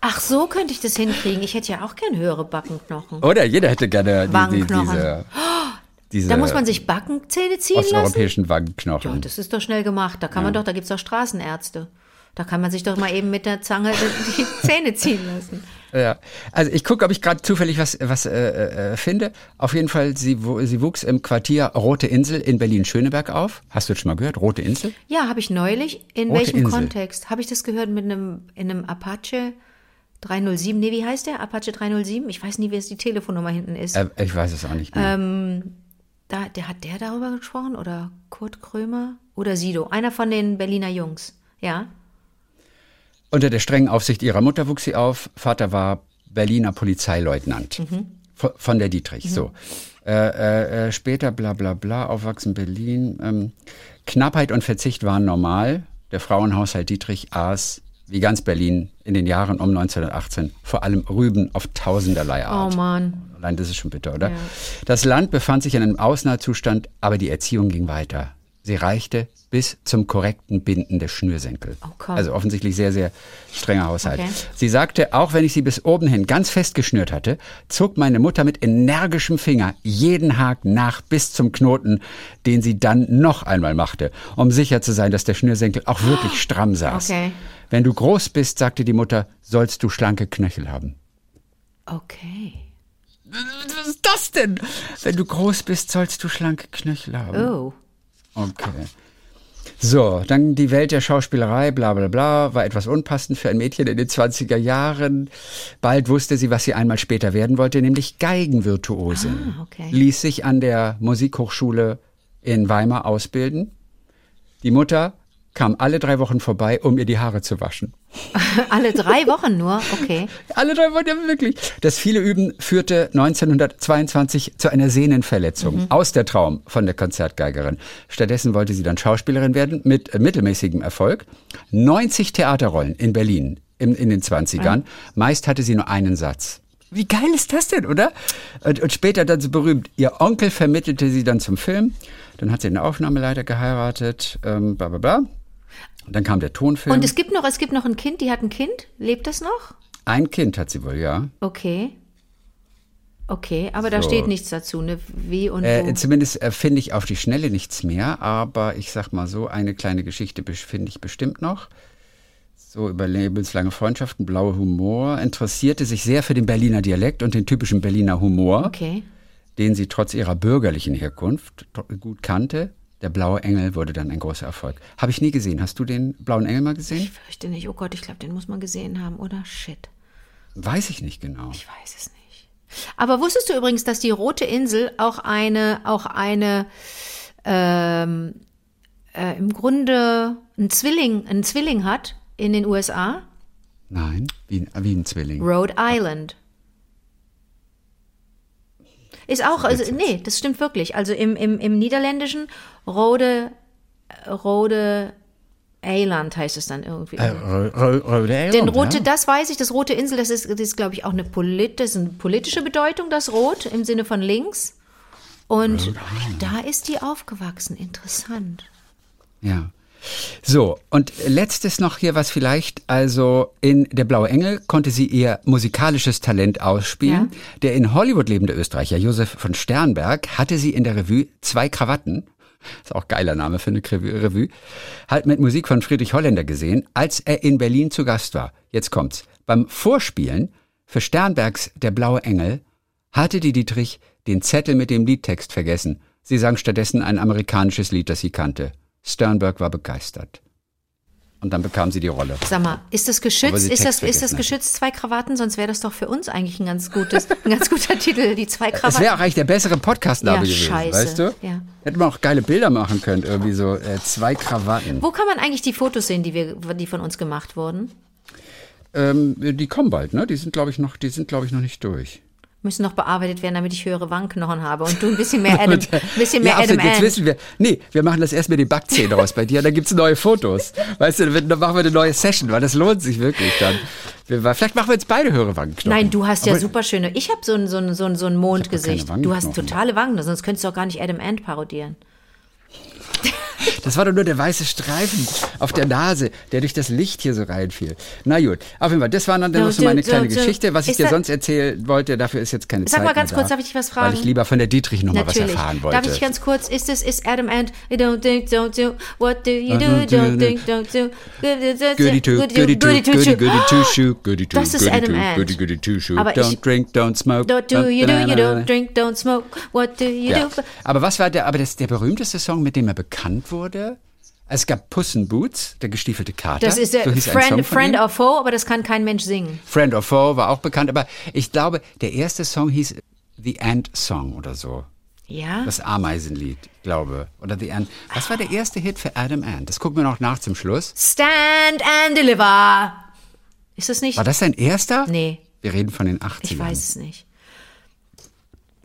Ach, so könnte ich das hinkriegen. Ich hätte ja auch gern höhere Backenknochen. Oder jeder hätte gerne die, die, diese, diese Da muss man sich Backenzähne ziehen lassen? osteuropäischen Ja, Wangenknochen. das ist doch schnell gemacht. Da kann man doch, da gibt's doch Straßenärzte. Da kann man sich doch mal eben mit der Zange die Zähne ziehen lassen. Ja, also ich gucke, ob ich gerade zufällig was, was äh, äh, finde. Auf jeden Fall, sie, sie wuchs im Quartier Rote Insel in Berlin-Schöneberg auf. Hast du das schon mal gehört? Rote Insel? Ja, habe ich neulich. In Rote welchem Insel. Kontext? Habe ich das gehört mit einem, in einem Apache 307? Nee, wie heißt der? Apache 307? Ich weiß nie, wie es die Telefonnummer hinten ist. Äh, ich weiß es auch nicht mehr. Da, der, hat der darüber gesprochen? Oder Kurt Krömer? Oder Sido? Einer von den Berliner Jungs. Ja? Unter der strengen Aufsicht ihrer Mutter wuchs sie auf. Vater war Berliner Polizeileutnant von, von der Dietrich. So. Äh, äh, äh, später bla bla bla, aufwachsen Berlin. Ähm, Knappheit und Verzicht waren normal. Der Frauenhaushalt Dietrich aß, wie ganz Berlin, in den Jahren um 1918 vor allem Rüben auf tausenderlei Art. Oh Mann. Allein das ist schon bitter, oder? Das Land befand sich in einem Ausnahmezustand, aber die Erziehung ging weiter. Sie reichte bis zum korrekten Binden der Schnürsenkel. Oh also offensichtlich sehr, sehr strenger Haushalt. Okay. Sie sagte, auch wenn ich sie bis oben hin ganz fest geschnürt hatte, zog meine Mutter mit energischem Finger jeden Haken nach bis zum Knoten, den sie dann noch einmal machte, um sicher zu sein, dass der Schnürsenkel auch wirklich stramm saß. Okay. Wenn du groß bist, sagte die Mutter, sollst du schlanke Knöchel haben. Okay. Was ist das denn? Wenn du groß bist, sollst du schlanke Knöchel haben. Oh. Okay. So, dann die Welt der Schauspielerei, bla bla bla, war etwas unpassend für ein Mädchen in den 20er Jahren. Bald wusste sie, was sie einmal später werden wollte, nämlich Geigenvirtuosin. Ah, okay. Ließ sich an der Musikhochschule in Weimar ausbilden. Die Mutter kam alle drei Wochen vorbei, um ihr die Haare zu waschen. Alle drei Wochen nur? Okay. Alle drei Wochen, ja wirklich. Das viele Üben führte 1922 zu einer Sehnenverletzung. Aus der Traum von der Konzertgeigerin. Stattdessen wollte sie dann Schauspielerin werden, mit mittelmäßigem Erfolg. 90 Theaterrollen in Berlin in, in den 20ern. Meist hatte sie nur einen Satz. Wie geil ist das denn, oder? Und, und später dann so berühmt. Ihr Onkel vermittelte sie dann zum Film. Dann hat sie einen Aufnahmeleiter geheiratet, ähm, bla bla bla. Und dann kam der Tonfilm. Und es gibt noch, es gibt noch ein Kind, die hat ein Kind. Lebt das noch? Ein Kind hat sie wohl, ja. Okay. Okay, aber da So. steht nichts dazu, ne? Wie und wo. Äh, zumindest äh, finde ich auf die Schnelle nichts mehr, aber ich sag mal so, eine kleine Geschichte finde ich bestimmt noch. So über lebenslange Freundschaften, blauer Humor, interessierte sich sehr für den Berliner Dialekt und den typischen Berliner Humor, Okay. den sie trotz ihrer bürgerlichen Herkunft gut kannte. Der blaue Engel wurde dann ein großer Erfolg. Habe ich nie gesehen. Hast du den blauen Engel mal gesehen? Ich fürchte nicht. Oh Gott, ich glaube, den muss man gesehen haben, oder? Shit. Weiß ich nicht genau. Ich weiß es nicht. Aber wusstest du übrigens, dass die Rote Insel auch eine, auch eine, ähm, äh, im Grunde ein Zwilling, ein Zwilling hat in den USA? Nein, wie, wie ein Zwilling. Rhode Island. Ist auch, also, nee, das stimmt wirklich. Also im, im, im Niederländischen Rode, Rode Eiland heißt es dann irgendwie. Äh, Ro- Ro- Rhode Denn Island, rote, ja? das weiß ich, das rote Insel, das ist, das ist glaube ich, auch eine, polit, das ist eine politische Bedeutung, das Rot, im Sinne von links. Und da ist die aufgewachsen. Interessant. Ja. So, und letztes noch hier was vielleicht. Also in Der Blaue Engel konnte sie ihr musikalisches Talent ausspielen. Ja. Der in Hollywood lebende Österreicher Josef von Sternberg hatte sie in der Revue zwei Krawatten. Ist auch ein geiler Name für eine. Revue. Halt mit Musik von Friedrich Holländer gesehen, als er in Berlin zu Gast war. Jetzt kommt's. Beim Vorspielen für Sternbergs Der Blaue Engel hatte die Dietrich den Zettel mit dem Liedtext vergessen. Sie sang stattdessen ein amerikanisches Lied, das sie kannte. Sternberg war begeistert. Und dann bekam sie die Rolle. Sag mal, ist das geschützt? Ist das, ist das geschützt zwei Krawatten? Sonst wäre das doch für uns eigentlich ein ganz gutes, ein ganz guter Titel, die zwei Krawatten. wäre auch eigentlich der bessere Podcastname Ja, gewesen, scheiße. weißt du? Ja. Hätte man auch geile Bilder machen können, irgendwie so äh, zwei Krawatten. Wo kann man eigentlich die Fotos sehen, die wir, die von uns gemacht wurden? Ähm, die kommen bald, ne? Die sind, glaube ich, noch, die sind, glaube ich, noch nicht durch. Müssen noch bearbeitet werden, damit ich höhere Wangenknochen habe und du ein bisschen mehr Adam, ein bisschen mehr ja, Adam jetzt wissen wir. Nee, wir machen das erst mit den Backzähnen raus bei dir, dann gibt's neue Fotos. Weißt du, dann machen wir eine neue Session, weil das lohnt sich wirklich dann. Wir, vielleicht machen wir jetzt beide höhere Wangenknochen. Nein, du hast ja Aber- super schöne. Ich habe so ein, so ein, so ein, so ein Mondgesicht. Du hast totale Wangen, sonst könntest du auch gar nicht Adam Ant parodieren. Das war doch nur der weiße Streifen auf der Nase, der durch das Licht hier so reinfiel. Na gut, auf jeden Fall, das war dann noch so meine kleine Geschichte. Was ich dir sonst erzählen wollte, dafür ist jetzt keine Sag Zeit mal ganz kurz, da, darf ich dich was Weil fragen? ich lieber von der Dietrich noch mal was erfahren wollte. Darf ich ganz kurz, ist es, ist Adam Ant, you don't think, don't do, what do you do, Don't do, don't think, don't do, Goody two, goody two, goody goody two shoe, goody two, goody goody two shoe. Don't drink, don't smoke. Don't do, you do, you don't drink, don't smoke, what do you do? Aber was war der, aber das, der berühmteste Song, mit dem er bekannt wurde? Es gab Puss in Boots, der gestiefelte Kater. Das ist der so Friend, Friend or Foe, aber das kann kein Mensch singen. Friend or Foe war auch bekannt, aber ich glaube, der erste Song hieß The Ant Song oder so. Ja? Das Ameisenlied, glaube. Oder The Ant. Was war der erste Hit für Adam Ant? Das gucken wir noch nach zum Schluss. Stand and deliver. Ist das nicht? War das sein erster? Nee, Wir reden von den 80ern. ich weiß es nicht.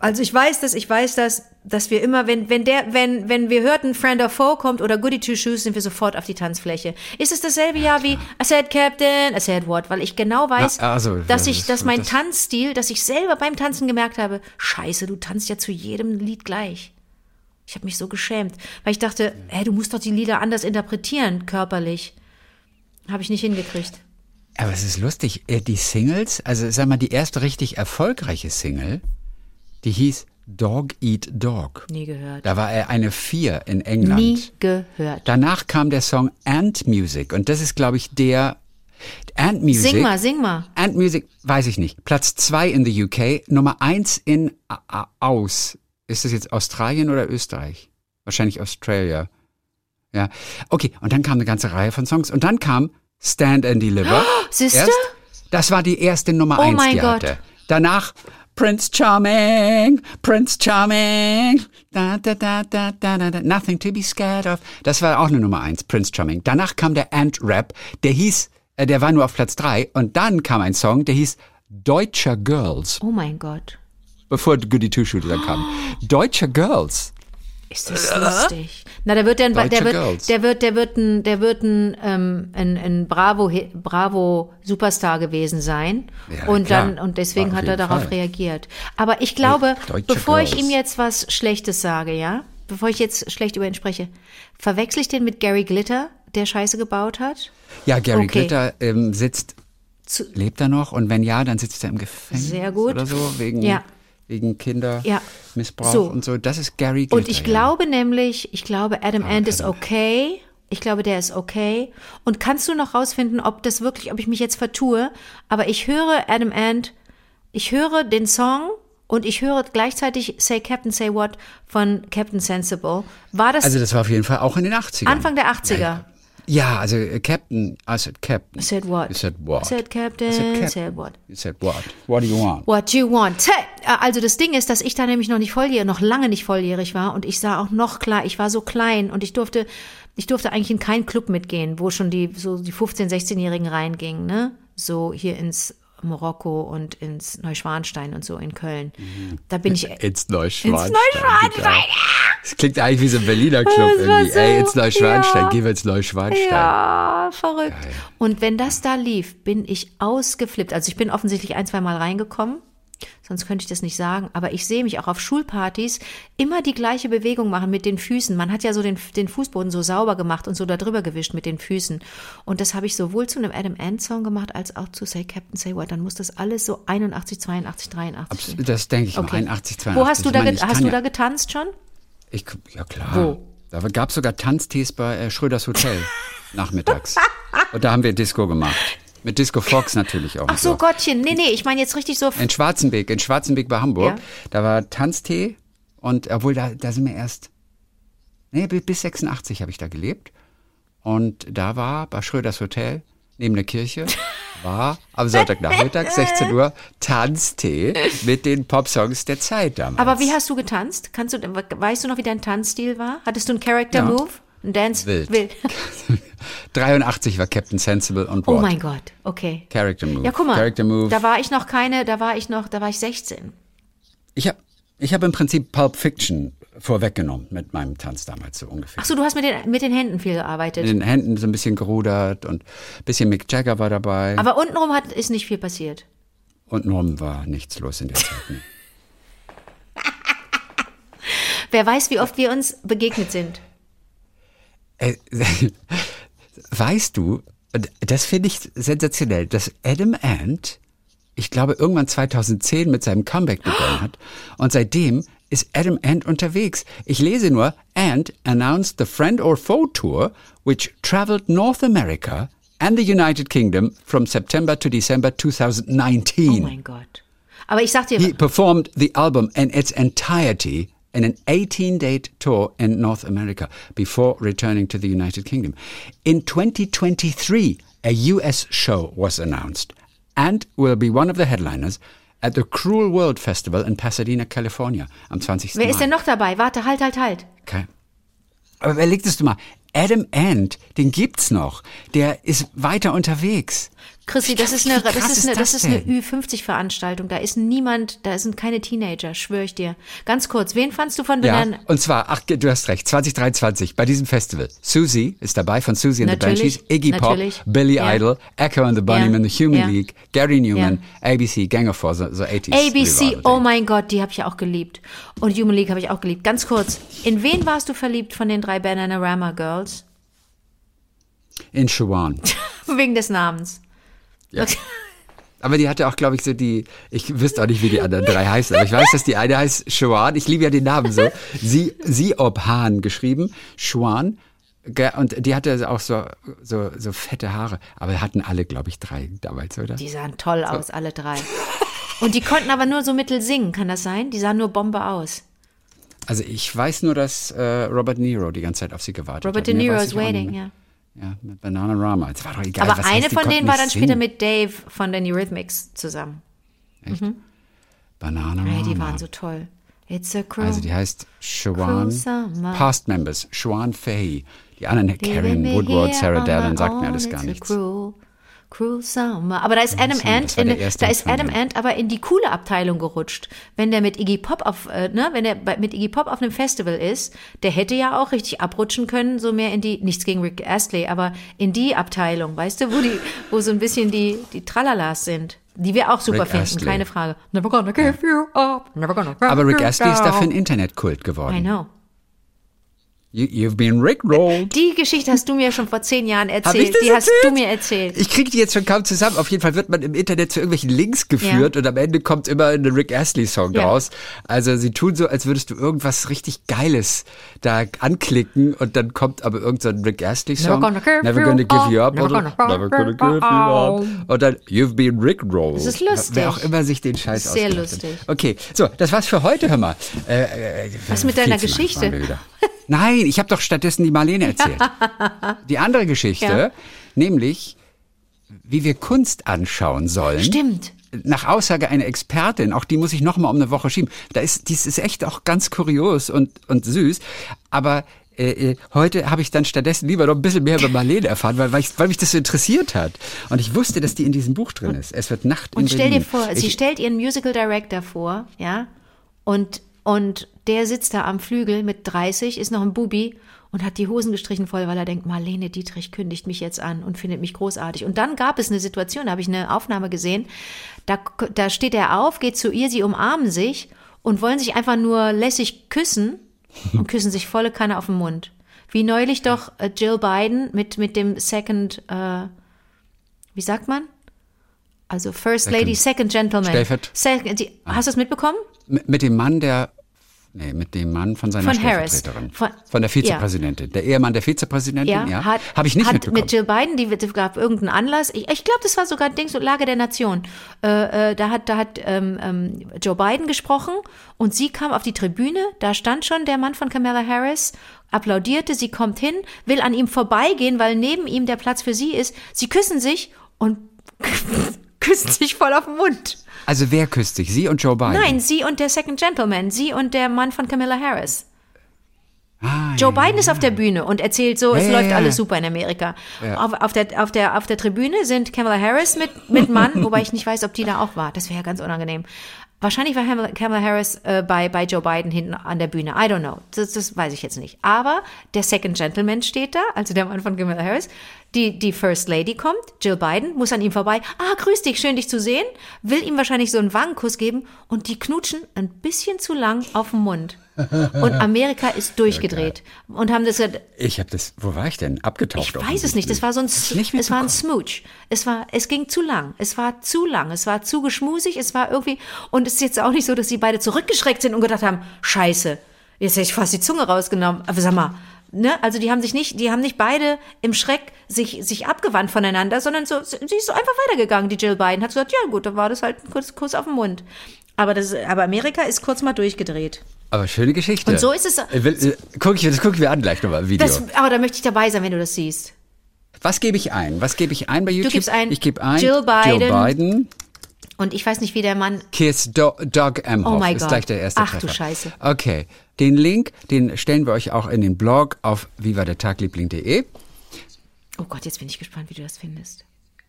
Also ich weiß das, ich weiß das, dass wir immer, wenn, wenn der, wenn, wenn wir hörten, Friend or Foe kommt oder Goody Two Shoes, sind wir sofort auf die Tanzfläche. Ist es dasselbe Jahr wie I said Captain, I said what? Weil ich genau weiß, Na, also, dass das ich, dass mein das- Tanzstil, dass ich selber beim Tanzen gemerkt habe, scheiße, du tanzt ja zu jedem Lied gleich. Ich habe mich so geschämt, weil ich dachte, hä, du musst doch die Lieder anders interpretieren, körperlich. Habe ich nicht hingekriegt. Aber es ist lustig, äh, die Singles, also sag mal, die erste richtig erfolgreiche Single, die hieß Dog Eat Dog. Nie gehört. Da war er eine Vier in England. Nie gehört. Danach kam der Song Ant Music und das ist, glaube ich, der Ant Music. Sing mal, sing mal. Ant Music, weiß ich nicht. Platz zwei in the UK, Nummer eins in A- aus. Ist das jetzt Australien oder Österreich? Wahrscheinlich Australia. Ja. Okay, und dann kam eine ganze Reihe von Songs und dann kam Stand and Deliver. Siehste? Erst, das war die erste Nummer Oh eins, die Gott. hatte. Danach Prince Charming, Prince Charming, da, da, da, da, da, da, da, nothing to be scared of. Das war auch eine Nummer eins, Prince Charming. Danach kam der Ant-Rap, der hieß, äh, der war nur auf Platz drei. Und dann kam ein Song, der hieß Deutscher Girls, Oh mein Gott. bevor Goody Two Shoes dann kam. Deutscher Girls. Ist das lustig? Na, der wird dann, der wird, Girls. der wird, der wird ein, der wird ein, ähm, ein, ein Bravo, Bravo Superstar gewesen sein. Ja, und klar. dann, und deswegen hat er darauf Fall. reagiert. Aber ich glaube, Deutsche bevor ich Girls. ihm jetzt was Schlechtes sage, ja, bevor ich jetzt schlecht über ihn spreche, verwechsel ich den mit Gary Glitter, der Scheiße gebaut hat? Ja, Gary Okay. Glitter ähm, sitzt, Zu, lebt er noch? Und wenn ja, dann sitzt er im Gefängnis. Sehr gut. Oder so, wegen, Ja. Wegen Kindermissbrauch So. und so. Das ist Gary Glitter. Und ich ja. glaube nämlich, ich glaube, Adam Ant ist okay. Ich glaube, der ist okay. Und kannst du noch rausfinden, ob das wirklich, ob ich mich jetzt vertue? Aber ich höre Adam Ant, ich höre den Song und ich höre gleichzeitig Say Captain, Say What von Captain Sensible. War das Also das war auf jeden Fall auch in den 80ern. Anfang der 80er? Ja, also äh, Captain, I said Captain. Said what? You said what? Said Captain, I said Captain. said what? You said what? What do you want? What you want. Hey, Also das Ding ist, dass ich da nämlich noch nicht volljährig, noch lange nicht volljährig war und ich sah auch noch klar, ich war so klein und ich durfte, ich durfte eigentlich in keinen Club mitgehen, wo schon die so die 15, 16-Jährigen reingingen, ne? So hier ins Marokko und ins Neuschwanstein und so in Köln. Da bin ich Ins Neuschwanstein. Ins Neuschwanstein, Das klingt eigentlich wie so ein Berliner Club irgendwie. so- Ey, ins Neuschwanstein, ja. geh wir ins Neuschwanstein. Ja, verrückt. Und wenn das da lief, bin ich ausgeflippt. Also ich bin offensichtlich ein, zwei Mal reingekommen. Sonst könnte ich das nicht sagen. Aber ich sehe mich auch auf Schulpartys immer die gleiche Bewegung machen mit den Füßen. Man hat ja so den, den Fußboden so sauber gemacht und so da drüber gewischt mit den Füßen. Und das habe ich sowohl zu einem Adam Ant Song gemacht, als auch zu Say Captain Say What. Dann muss das alles so 81, 82, 83 sein. Das denke ich mal, Okay. 81, 82. Wo hast du da, meine, hast du ja, da getanzt schon? Ich, ja klar. Wo? Da gab es sogar Tanztees bei äh, Schröders Hotel nachmittags. Und da haben wir Disco gemacht. Mit Disco Fox natürlich auch. Ach so, Gottchen. Nee, nee, ich meine jetzt richtig so. In Schwarzenbeek, in Schwarzenbeek bei Hamburg. Ja. Da war Tanztee und obwohl da, da sind wir erst, nee, bi- bis 86 habe ich da gelebt. Und da war bei Schröders Hotel neben der Kirche war am Sonntagnachmittag 16 Uhr Tanztee mit den Popsongs der Zeit damals. Aber wie hast du getanzt? Kannst du, weißt du noch, wie dein Tanzstil war? Hattest du einen Character Ja. Move? Ein Dance? Wild. Wild. 83 war Captain Sensible und Oh What? mein Gott, okay. Character Move. Ja, guck mal, Character Move. da war ich noch keine, da war ich noch, da war ich 16. ich habe ich hab im Prinzip Pulp Fiction vorweggenommen mit meinem Tanz damals so ungefähr. Ach so, du hast mit den, mit den Händen viel gearbeitet. Mit den Händen so ein bisschen gerudert und ein bisschen Mick Jagger war dabei. Aber untenrum hat, ist nicht viel passiert. Und Norm war nichts los in der Zeit. Nee. Wer weiß, wie oft wir uns begegnet sind. Äh, weißt du, das finde ich sensationell, dass Adam Ant, ich glaube, irgendwann 2010 mit seinem Comeback begonnen hat. Und seitdem ist Adam Ant unterwegs. Ich lese nur, Ant announced the Friend or Foe Tour, which traveled North America and the United Kingdom from September to December 2019. Oh mein Gott. Aber ich sag dir, He performed the album in its entirety in an 18-date tour in North America before returning to the United Kingdom. In 2023, a US show was announced and will be one of the headliners at the Cruel World Festival in Pasadena, California am 20. wer Mai. ist denn noch dabei? Warte, halt, halt, halt. Okay. Aber überleg das du mal. Adam Ant, den gibt's noch. Der ist weiter unterwegs. Chrissy, das ist eine, das ist eine, das ist eine denn? Ü50-Veranstaltung. Da ist niemand, da sind keine Teenager, schwöre ich dir. Ganz kurz, wen fandst du von Ja, Banana? und zwar, ach, du hast recht, 2023 bei diesem Festival. Susie ist dabei von Susie and the Natürlich, Banshees, Iggy Pop, natürlich. Billy Ja. Idol, Echo and the Bunnymen, Ja, The Human ja. League, Gary Newman, ABC, Gang of Four, so, so 80s. ABC, Revival oh mein Gott, die habe ich ja auch geliebt. Und Human League habe ich auch geliebt. Ganz kurz, in wen warst du verliebt von den drei Bananarama Girls? In Shawan. Wegen des Namens. Ja. Aber die hatte auch, glaube ich, so die, ich wüsste auch nicht, wie die anderen drei heißen, aber ich weiß, dass die eine heißt Shawan. Ich liebe ja den Namen so. Sie, sie ob Hahn geschrieben, Shawan. Ge- Und die hatte auch so, so, so fette Haare. Aber hatten alle, glaube ich, drei damals, oder? Die sahen toll aus, alle drei. Und die konnten aber nur so mittel singen, kann das sein? Die sahen nur Bombe aus. Also ich weiß nur, dass äh, Robert De Niro die ganze Zeit auf sie gewartet Robert hat. De Mehr Niro is waiting, ja. Ja, mit Bananarama. Es war doch egal, Aber eine heißt, von denen war dann später singen. mit Dave von den Eurythmics zusammen. Bananarama. Hey, die waren so toll. It's a cruel. Also die heißt Shawan. Past Members, Shawan Fahey. Die anderen, Leaving Karen Woodward, Sarah Dallin, sagt mir alles gar nichts. Cruel, cruel summer. Aber da ist Adam Ant, in, da ist Adam. Ant aber in die coole Abteilung gerutscht. Wenn der mit Iggy Pop auf, äh, ne, wenn der bei- mit Iggy Pop auf einem Festival ist, der hätte ja auch richtig abrutschen können, so mehr in die, nichts gegen Rick Astley, aber in die Abteilung, weißt du, wo die, wo so ein bisschen die, die Tralalas sind. Die wir auch super Rick finden, Astley. keine Frage. Never gonna give you up, never gonna give Aber Rick Astley ist dafür ein Internetkult geworden. I know. You, you've been rickrolled. Die Geschichte hast du mir schon vor zehn Jahren erzählt. die hast erzählt? du mir erzählt. Ich kriege die jetzt schon kaum zusammen. Auf jeden Fall wird man im Internet zu irgendwelchen Links geführt und am Ende kommt immer ein Rick Astley-Song Ja. raus. Also sie tun so, als würdest du irgendwas richtig Geiles da anklicken und dann kommt aber irgendein so Rick Astley-Song. Never gonna give Never gonna give you up. never gonna never gonna give you up. Und dann You've been rickrolled. Das ist lustig. Wer auch immer sich den Scheiß Sehr ausgedacht hat. lustig. Okay, so, das war's für heute, hör mal. Äh, äh, Was mit viel deiner Geschichte? Nein, ich habe doch stattdessen die Marlene erzählt. Die andere Geschichte, Ja. nämlich wie wir Kunst anschauen sollen. Stimmt. Nach Aussage einer Expertin, auch die muss ich noch mal um eine Woche schieben. Da ist, dies ist echt auch ganz kurios und, und süß. Aber äh, äh, heute habe ich dann stattdessen lieber noch ein bisschen mehr über Marlene erfahren, weil, weil, ich, weil mich das so interessiert hat. Und ich wusste, dass die in diesem Buch drin ist. Es wird Nacht in Und stell dir Berlin. vor, sie ich, stellt ihren Musical Director vor, ja, und, und der sitzt da am Flügel mit 30, ist noch ein Bubi und hat die Hosen gestrichen voll, weil er denkt, Marlene Dietrich kündigt mich jetzt an und findet mich großartig. Und dann gab es eine Situation, da habe ich eine Aufnahme gesehen, da, da steht er auf, geht zu ihr, sie umarmen sich und wollen sich einfach nur lässig küssen und küssen sich volle Kanne auf den Mund. Wie neulich doch äh, Jill Biden mit, mit dem Second, äh, wie sagt man? Also First Lady, Second Gentleman. Stellvert- Second, die, hast du es mitbekommen? Mit, dem Mann, der Nee, mit dem Mann von seiner Von. Stellvertreterin. Von- Von, der Vizepräsidentin. Der Ehemann der Vizepräsidentin, ja. hat, Habe ich nicht hat mitbekommen. mit Jill Biden, die es gab irgendeinen Anlass. Ich, ich glaube, das war sogar Dings so Lage der Nation. Äh, äh, da hat, da hat ähm, ähm, Joe Biden gesprochen und sie kam auf die Tribüne. Da stand schon der Mann von Kamala Harris, applaudierte. Sie kommt hin, will an ihm vorbeigehen, weil neben ihm der Platz für sie ist. Sie küssen sich und küssen sich voll auf den Mund. Also wer küsst sich? Sie und Joe Biden? Nein, sie und der Second Gentleman, sie und der Mann von Camilla Harris. Ah, Joe Biden ist auf der Bühne und erzählt so, es Ja, läuft ja, alles ja. super in Amerika. Auf, auf, der, auf, der, auf der Tribüne sind Kamala Harris mit, mit Mann, wobei ich nicht weiß, ob die da auch war. Das wäre ja ganz unangenehm. Wahrscheinlich war Kamala- Kamala Harris äh, bei, bei Joe Biden hinten an der Bühne. I don't know. Das, das weiß ich jetzt nicht. Aber der Second Gentleman steht da, also der Mann von Kamala Harris. Die, die First Lady kommt, Jill Biden, muss an ihm vorbei. Ah, grüß dich, schön dich zu sehen. Will ihm wahrscheinlich so einen Wangenkuss geben und die knutschen ein bisschen zu lang auf den Mund. Und Amerika ist durchgedreht. Und haben das Ich habe das, wo war ich denn? Abgetaucht. ich weiß es nicht. Das war so ein, Nicht es war ein. Smooch. Es war, es ging zu lang. Es war zu lang. Es war zu geschmusig. Es war irgendwie, und es ist jetzt auch nicht so, dass sie beide zurückgeschreckt sind und gedacht haben, Scheiße, jetzt hätte ich fast die Zunge rausgenommen. Aber sag mal, ne, also die haben sich nicht, die haben nicht beide im Schreck sich, sich abgewandt voneinander, sondern so, sie ist so einfach weitergegangen, die Jill Biden. Hat gesagt, ja gut, dann war das halt ein Kuss, Kuss auf den Mund. Aber das, aber Amerika ist kurz mal durchgedreht. Aber schöne Geschichte. Und so ist es- Ich will, äh, guck ich, das gucken wir an gleich nochmal Video. Das, aber da möchte ich dabei sein, wenn du das siehst. Was gebe ich ein? Was gebe ich ein bei YouTube? gibst ein ich gebe ein Jill Biden. Jill Biden. Und ich weiß nicht, wie der Mann Kiss Do Dog Emhoff Oh my ist God. gleich der erste Ach du Treffer. Scheiße. Okay, den Link, den stellen wir euch auch in den Blog auf vivadertagliebling.de. Oh Gott, jetzt bin ich gespannt, wie du das findest.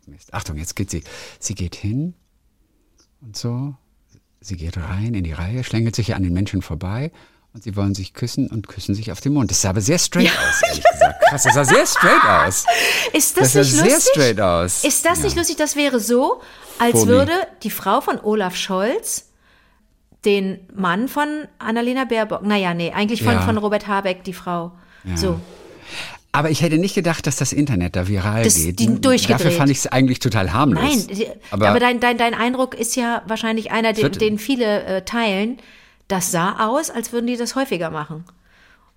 Mist. Achtung, jetzt geht sie. Sie geht hin und so. Sie geht rein in die Reihe, schlängelt sich an den Menschen vorbei und sie wollen sich küssen und küssen sich auf den Mund. Das sah aber sehr straight aus, ehrlich gesagt. Krass, das sah sehr straight aus. Ist das, Das sah nicht sehr lustig? straight aus. Ist das nicht Ja. lustig? Das wäre so, als Funny. würde die Frau von Olaf Scholz den Mann von Annalena Baerbock, naja, nee, eigentlich von, Ja. von Robert Habeck, die Frau. So. Aber ich hätte nicht gedacht, dass das Internet da viral Das- geht. die durchgedreht. Dafür fand ich es eigentlich total harmlos. Nein, aber, aber, dein, dein, dein Eindruck ist ja wahrscheinlich einer, den, den viele äh, teilen. Das sah aus, als würden die das häufiger machen.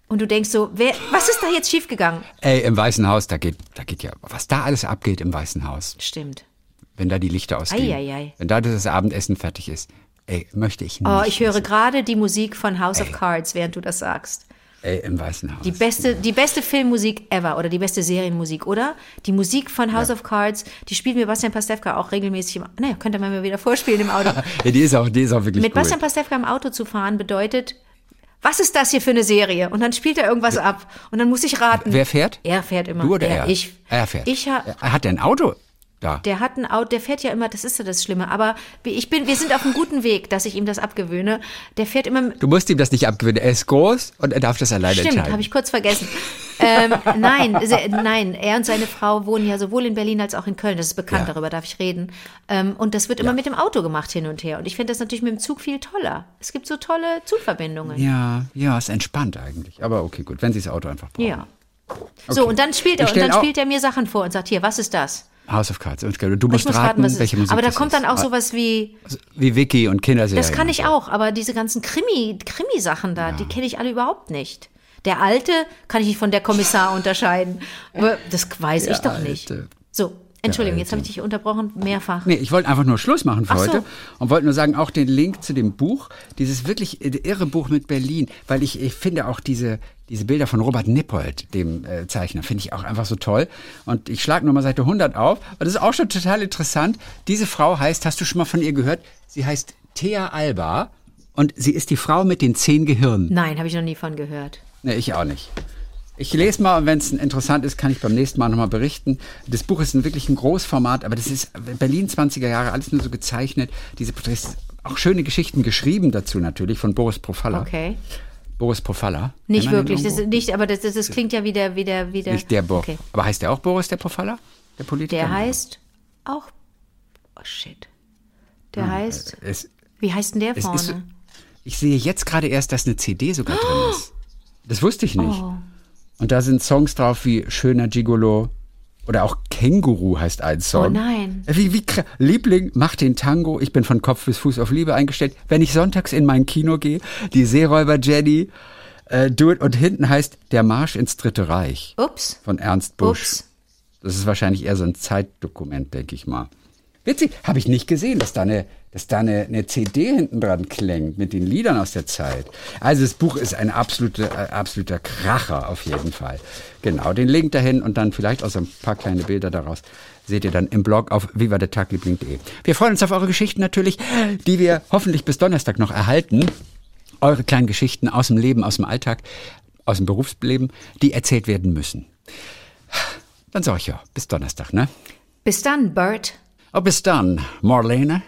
Und du denkst so, wer, was ist da jetzt schiefgegangen? ey, im Weißen Haus, da geht, da geht ja, was da alles abgeht im Weißen Haus, Stimmt. wenn da die Lichter ausgehen, Eieiei. wenn da das Abendessen fertig ist, ey, möchte ich nicht. Oh, ich höre gerade die Musik von House of Cards, während du das sagst. Ey, im Weißen Haus. Die beste, die beste Filmmusik ever oder die beste Serienmusik, oder? Die Musik von House of Cards, die spielt mir Bastian Pastewka auch regelmäßig im Naja, könnt ihr mal wieder vorspielen im Auto. ja, die ist auch, die ist auch wirklich Mit gut. Bastian Pastewka im Auto zu fahren bedeutet, was ist das hier für eine Serie? Und dann spielt er irgendwas ab. Und dann muss ich raten. Wer fährt? Er fährt immer. Du oder er? er? Ich. Er fährt. Ich ha er hat ein Auto da. der hat ein Auto, der fährt ja immer, das ist ja das Schlimme, aber ich bin, wir sind auf einem guten Weg, dass ich ihm das abgewöhne. Der fährt immer Du musst ihm das nicht abgewinnen. Er ist groß und er darf das alleine Stimmt, entscheiden. habe ich kurz vergessen. ähm, nein, se- nein, er und seine Frau wohnen ja sowohl in Berlin als auch in Köln. Das ist bekannt, Ja. darüber darf ich reden. Ähm, und das wird immer mit dem Auto gemacht hin und her. Und ich finde das natürlich mit dem Zug viel toller. Es gibt so tolle Zugverbindungen. ja, ja, ist entspannt eigentlich. Aber okay, gut, wenn sie das Auto einfach brauchen. Ja. So, und dann spielt er, und dann spielt er mir Sachen vor und sagt, hier, was ist das? House of Cards. Du Ich musst muss raten, raten, welche. Musik Aber da kommt dann auch Ah, sowas wie, Wie Wiki und Kinderserien. das kann ich auch, aber diese ganzen Krimi, Krimi-Sachen da, die kenne ich alle überhaupt nicht. Der alte kann ich nicht von der Kommissar unterscheiden. Aber das weiß ich Der doch nicht. Alte. So, Entschuldigung, jetzt Alte. habe ich dich unterbrochen, mehrfach. Nee, ich wollte einfach nur Schluss machen für so. heute und wollte nur sagen, auch den Link zu dem Buch, dieses wirklich irre Buch mit Berlin, weil ich, ich finde auch diese, diese Bilder von Robert Nippold, dem äh, Zeichner, finde ich auch einfach so toll. Und ich schlage nochmal Seite 100 auf und das ist auch schon total interessant. Diese Frau heißt, hast du schon mal von ihr gehört? Sie heißt Thea Alba und sie ist die Frau mit den zehn Gehirnen. Nein, habe ich noch nie von gehört. Nee, ich auch nicht. Ich lese mal und wenn es interessant ist, kann ich beim nächsten Mal nochmal berichten. Das Buch ist ein wirklich ein Großformat, aber das ist Berlin 20er Jahre, alles nur so gezeichnet. Diese Porträts, auch schöne Geschichten geschrieben dazu natürlich von Boris Profalla. Okay. Boris Profalla. Nicht wirklich, das, irgendwo? nicht, aber das, das, das klingt ja wieder, wieder, wieder. Nicht der Boris. Okay. Aber heißt der auch Boris, der Profalla? Der Politiker? Der heißt auch, oh shit. Der heißt, Es, wie heißt denn der vorne? ist, ich sehe jetzt gerade erst, dass eine CD sogar drin ist. Das wusste ich nicht. Oh. Und da sind Songs drauf wie Schöner Gigolo oder auch Känguru heißt ein Song. Oh nein. Wie, wie, kra- Liebling, mach den Tango. Ich bin von Kopf bis Fuß auf Liebe eingestellt. Wenn ich sonntags in mein Kino gehe, die Seeräuber Jenny, äh, do it. Und hinten heißt Der Marsch ins Dritte Reich Ups. von Ernst Busch. Ups. Das ist wahrscheinlich eher so ein Zeitdokument, denke ich mal. Witzig, habe ich nicht gesehen, dass da, eine, dass da eine, eine CD hinten dran klingt mit den Liedern aus der Zeit. Also das Buch ist ein absolute, äh, absoluter Kracher auf jeden Fall. Genau, den Link dahin und dann vielleicht auch so ein paar kleine Bilder daraus seht ihr dann im Blog auf vivadertagliebling.de. Wir freuen uns auf eure Geschichten natürlich, die wir hoffentlich bis Donnerstag noch erhalten. Eure kleinen Geschichten aus dem Leben, aus dem Alltag, aus dem Berufsleben, die erzählt werden müssen. Dann sag ich ja, bis Donnerstag, ne? Bis dann, Bert. Oh, bis dann, Marlene.